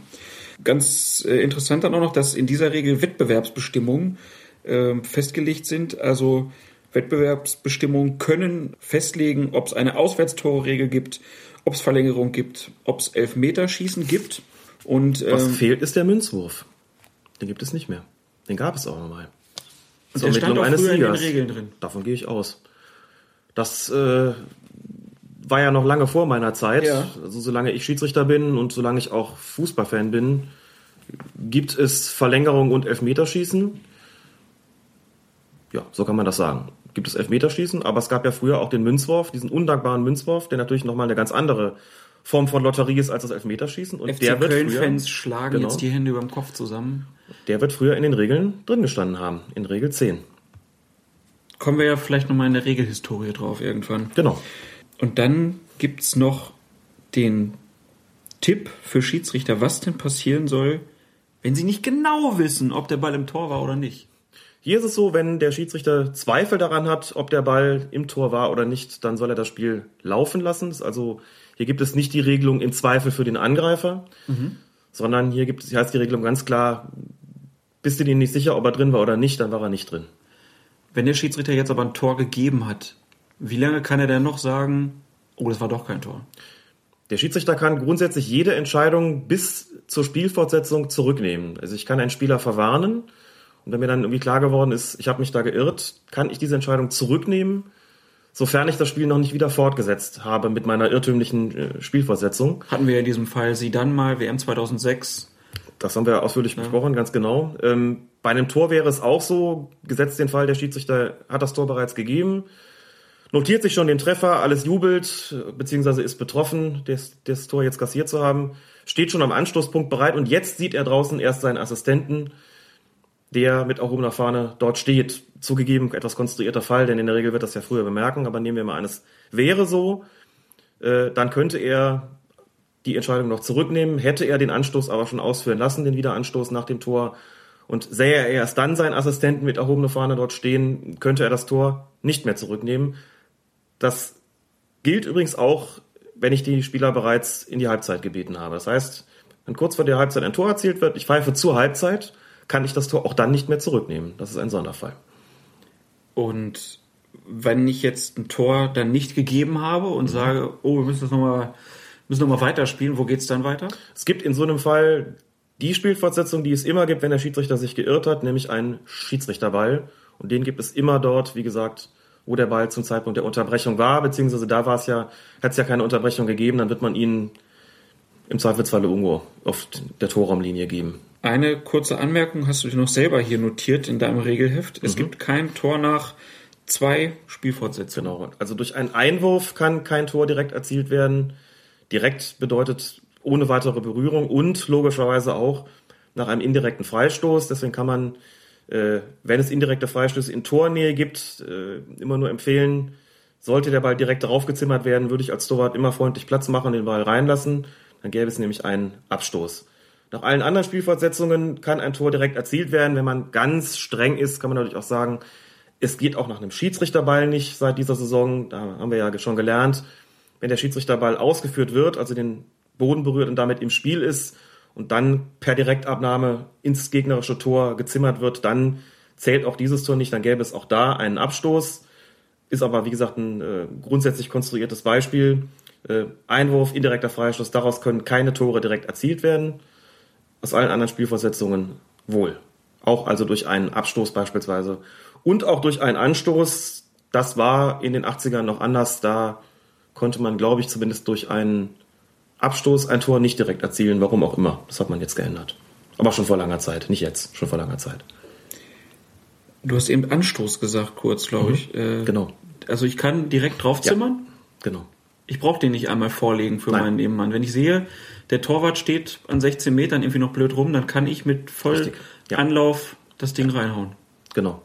Ganz äh, interessant dann auch noch, dass in dieser Regel Wettbewerbsbestimmungen äh, festgelegt sind. Also Wettbewerbsbestimmungen können festlegen, ob es eine Auswärtstore-Regel gibt, ob es Verlängerung gibt, ob es Elfmeterschießen gibt. Und, ähm, Was fehlt, ist der Münzwurf. Den gibt es nicht mehr. Den gab es auch nochmal. Und der stand auch eines früher Siegers. in den Regeln drin. Davon gehe ich aus. Das äh, war ja noch lange vor meiner Zeit. Ja. Also solange ich Schiedsrichter bin und solange ich auch Fußballfan bin, gibt es Verlängerung und Elfmeterschießen ja, so kann man das sagen. Gibt es Elfmeterschießen, aber es gab ja früher auch den Münzwurf, diesen undankbaren Münzwurf, der natürlich nochmal eine ganz andere Form von Lotterie ist als das Elfmeterschießen. Und FC der wird Köln-Fans schlagen genau, jetzt die Hände über dem Kopf zusammen. Der wird früher in den Regeln drin gestanden haben, in Regel 10. Kommen wir ja vielleicht nochmal in der Regelhistorie drauf irgendwann. Genau. Und dann gibt's noch den Tipp für Schiedsrichter, was denn passieren soll, wenn sie nicht genau wissen, ob der Ball im Tor war oder nicht. Hier ist es so, wenn der Schiedsrichter Zweifel daran hat, ob der Ball im Tor war oder nicht, dann soll er das Spiel laufen lassen. Also hier gibt es nicht die Regelung im Zweifel für den Angreifer, mhm. sondern hier gibt es, hier heißt die Regelung ganz klar, bist du dir nicht sicher, ob er drin war oder nicht, dann war er nicht drin. Wenn der Schiedsrichter jetzt aber ein Tor gegeben hat, wie lange kann er denn noch sagen, oh, das war doch kein Tor? Der Schiedsrichter kann grundsätzlich jede Entscheidung bis zur Spielfortsetzung zurücknehmen. Also ich kann einen Spieler verwarnen und wenn mir dann irgendwie klar geworden ist, ich habe mich da geirrt, kann ich diese Entscheidung zurücknehmen, sofern ich das Spiel noch nicht wieder fortgesetzt habe mit meiner irrtümlichen äh, Spielfortsetzung. Hatten wir in diesem Fall Sie dann mal, WM 2006. Das haben wir ausführlich ja. besprochen, ganz genau. Ähm, bei einem Tor wäre es auch so, gesetzt den Fall, der Schiedsrichter hat das Tor bereits gegeben, notiert sich schon den Treffer, alles jubelt, beziehungsweise ist betroffen, das, das Tor jetzt kassiert zu haben, steht schon am Anstoßpunkt bereit und jetzt sieht er draußen erst seinen Assistenten, der mit erhobener Fahne dort steht. Zugegeben, etwas konstruierter Fall, denn in der Regel wird das ja früher bemerken, aber nehmen wir mal eines wäre so, äh, dann könnte er die Entscheidung noch zurücknehmen, hätte er den Anstoß aber schon ausführen lassen, den Wiederanstoß nach dem Tor, und sähe er erst dann seinen Assistenten mit erhobener Fahne dort stehen, könnte er das Tor nicht mehr zurücknehmen. Das gilt übrigens auch wenn ich die Spieler bereits in die Halbzeit gebeten habe. Das heißt, wenn kurz vor der Halbzeit ein Tor erzielt wird, ich pfeife zur Halbzeit, kann ich das Tor auch dann nicht mehr zurücknehmen. Das ist ein Sonderfall. Und wenn ich jetzt ein Tor dann nicht gegeben habe und mhm. sage, oh, wir müssen das nochmal müssen noch mal weiterspielen, wo geht's dann weiter? Es gibt in so einem Fall die Spielfortsetzung, die es immer gibt, wenn der Schiedsrichter sich geirrt hat, nämlich einen Schiedsrichterball. Und den gibt es immer dort, wie gesagt, wo der Ball zum Zeitpunkt der Unterbrechung war, beziehungsweise da war es ja, hat es ja keine Unterbrechung gegeben, dann wird man ihn im Zweifelsfalle irgendwo auf der Torraumlinie geben. Eine kurze Anmerkung hast du dir noch selber hier notiert in deinem Regelheft. Es mhm. gibt kein Tor nach zwei Spielfortsetzungen. Genau. Also durch einen Einwurf kann kein Tor direkt erzielt werden. Direkt bedeutet ohne weitere Berührung und logischerweise auch nach einem indirekten Freistoß. Deswegen kann man äh, wenn es indirekte Freistöße in Tornähe gibt, äh, immer nur empfehlen, sollte der Ball direkt draufgezimmert werden, würde ich als Torwart immer freundlich Platz machen und den Ball reinlassen. Dann gäbe es nämlich einen Abstoß. Nach allen anderen Spielfortsetzungen kann ein Tor direkt erzielt werden. Wenn man ganz streng ist, kann man natürlich auch sagen, es geht auch nach einem Schiedsrichterball nicht seit dieser Saison. Da haben wir ja schon gelernt. Wenn der Schiedsrichterball ausgeführt wird, also den Boden berührt und damit im Spiel ist, und dann per Direktabnahme ins gegnerische Tor gezimmert wird, dann zählt auch dieses Tor nicht, dann gäbe es auch da einen Abstoß. Ist aber, wie gesagt, ein äh, grundsätzlich konstruiertes Beispiel. Äh, Einwurf, indirekter Freistoß, daraus können keine Tore direkt erzielt werden. Aus allen anderen Spielversetzungen wohl. Auch also durch einen Abstoß beispielsweise. Und auch durch einen Anstoß. Das war in den 80ern noch anders. Da konnte man, glaube ich, zumindest durch einen Abstoß ein Tor nicht direkt erzielen, warum auch immer. Das hat man jetzt geändert. Aber schon vor langer Zeit, nicht jetzt, schon vor langer Zeit. Du hast eben Anstoß gesagt, kurz, glaube mhm. ich. Äh, genau. Also ich kann direkt draufzimmern? Ja, genau. Ich brauche den nicht einmal vorlegen für Nein. meinen Nebenmann. Wenn ich sehe, der Torwart steht an 16 Metern irgendwie noch blöd rum, dann kann ich mit voll ja. Anlauf das Ding reinhauen. Genau.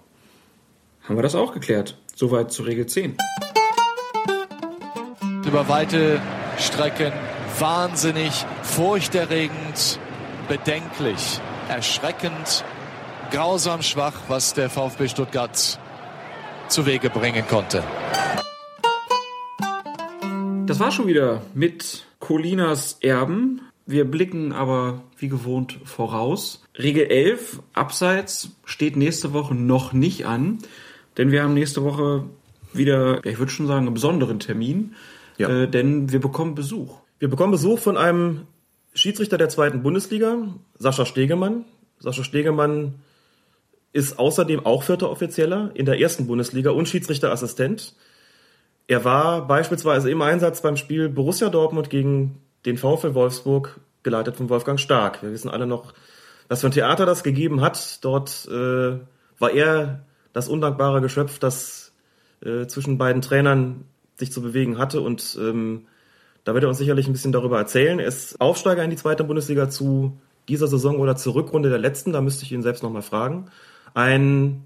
Haben wir das auch geklärt? Soweit zu Regel 10. Über weite Strecken wahnsinnig, furchterregend, bedenklich, erschreckend, grausam schwach, was der VfB Stuttgart zu Wege bringen konnte. Das war schon wieder mit Colinas Erben. Wir blicken aber wie gewohnt voraus. Regel 11, Abseits, steht nächste Woche noch nicht an, denn wir haben nächste Woche wieder, ich würde schon sagen, einen besonderen Termin, ja. äh, denn wir bekommen Besuch. Wir bekommen Besuch von einem Schiedsrichter der zweiten Bundesliga, Sascha Stegemann. Sascha Stegemann ist außerdem auch vierter Offizieller in der ersten Bundesliga und Schiedsrichterassistent. Er war beispielsweise im Einsatz beim Spiel Borussia Dortmund gegen den VfL Wolfsburg, geleitet von Wolfgang Stark. Wir wissen alle noch, was für ein Theater das gegeben hat. Dort äh, war er das undankbare Geschöpf, das äh, zwischen beiden Trainern sich zu bewegen hatte und ähm, da wird er uns sicherlich ein bisschen darüber erzählen. Er ist Aufsteiger in die zweite Bundesliga zu dieser Saison oder zur Rückrunde der letzten. Da müsste ich ihn selbst nochmal fragen. Ein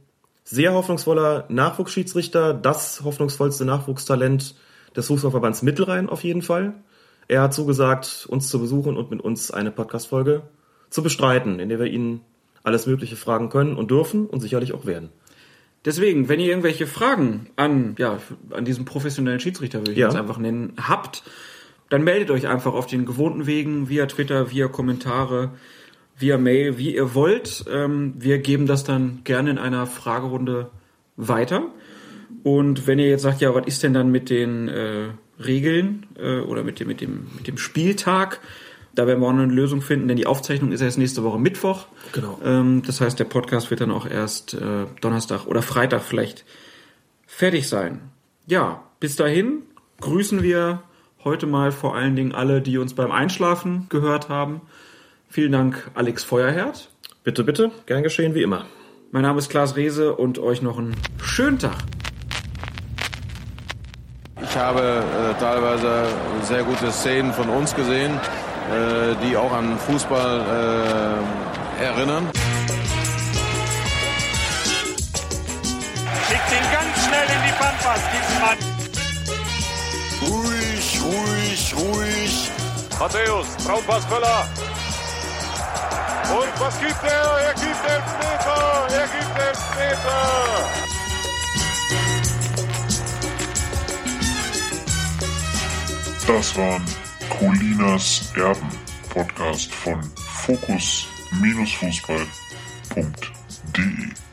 sehr hoffnungsvoller Nachwuchsschiedsrichter, das hoffnungsvollste Nachwuchstalent des Fußballverbands Mittelrhein auf jeden Fall. Er hat zugesagt, uns zu besuchen und mit uns eine Podcast-Folge zu bestreiten, in der wir ihn alles Mögliche fragen können und dürfen und sicherlich auch werden. Deswegen, wenn ihr irgendwelche Fragen an, ja, an diesem professionellen Schiedsrichter, würde ich ja. jetzt einfach nennen, habt, dann meldet euch einfach auf den gewohnten Wegen, via Twitter, via Kommentare, via Mail, wie ihr wollt. Ähm, wir geben das dann gerne in einer Fragerunde weiter. Und wenn ihr jetzt sagt, ja, was ist denn dann mit den äh, Regeln äh, oder mit dem, mit, dem, mit dem Spieltag? Da werden wir auch noch eine Lösung finden, denn die Aufzeichnung ist erst nächste Woche Mittwoch. Genau. Ähm, das heißt, der Podcast wird dann auch erst äh, Donnerstag oder Freitag vielleicht fertig sein. Ja, bis dahin grüßen wir Heute mal vor allen Dingen alle, die uns beim Einschlafen gehört haben. Vielen Dank, Alex Feuerherd. Bitte, bitte, gern geschehen wie immer. Mein Name ist Klaas Rehse und euch noch einen schönen Tag. Ich habe äh, teilweise sehr gute Szenen von uns gesehen, äh, die auch an Fußball äh, erinnern. Schickt ihn ganz schnell in die Pampas, diesen Mann. Ruhig, ruhig, ruhig. Matthäus, Traumpass Völler. Und was gibt er? Er gibt Elfmeter. Er gibt Elfmeter. Das waren Colinas Erben, Podcast von Fokus-Fußball.de.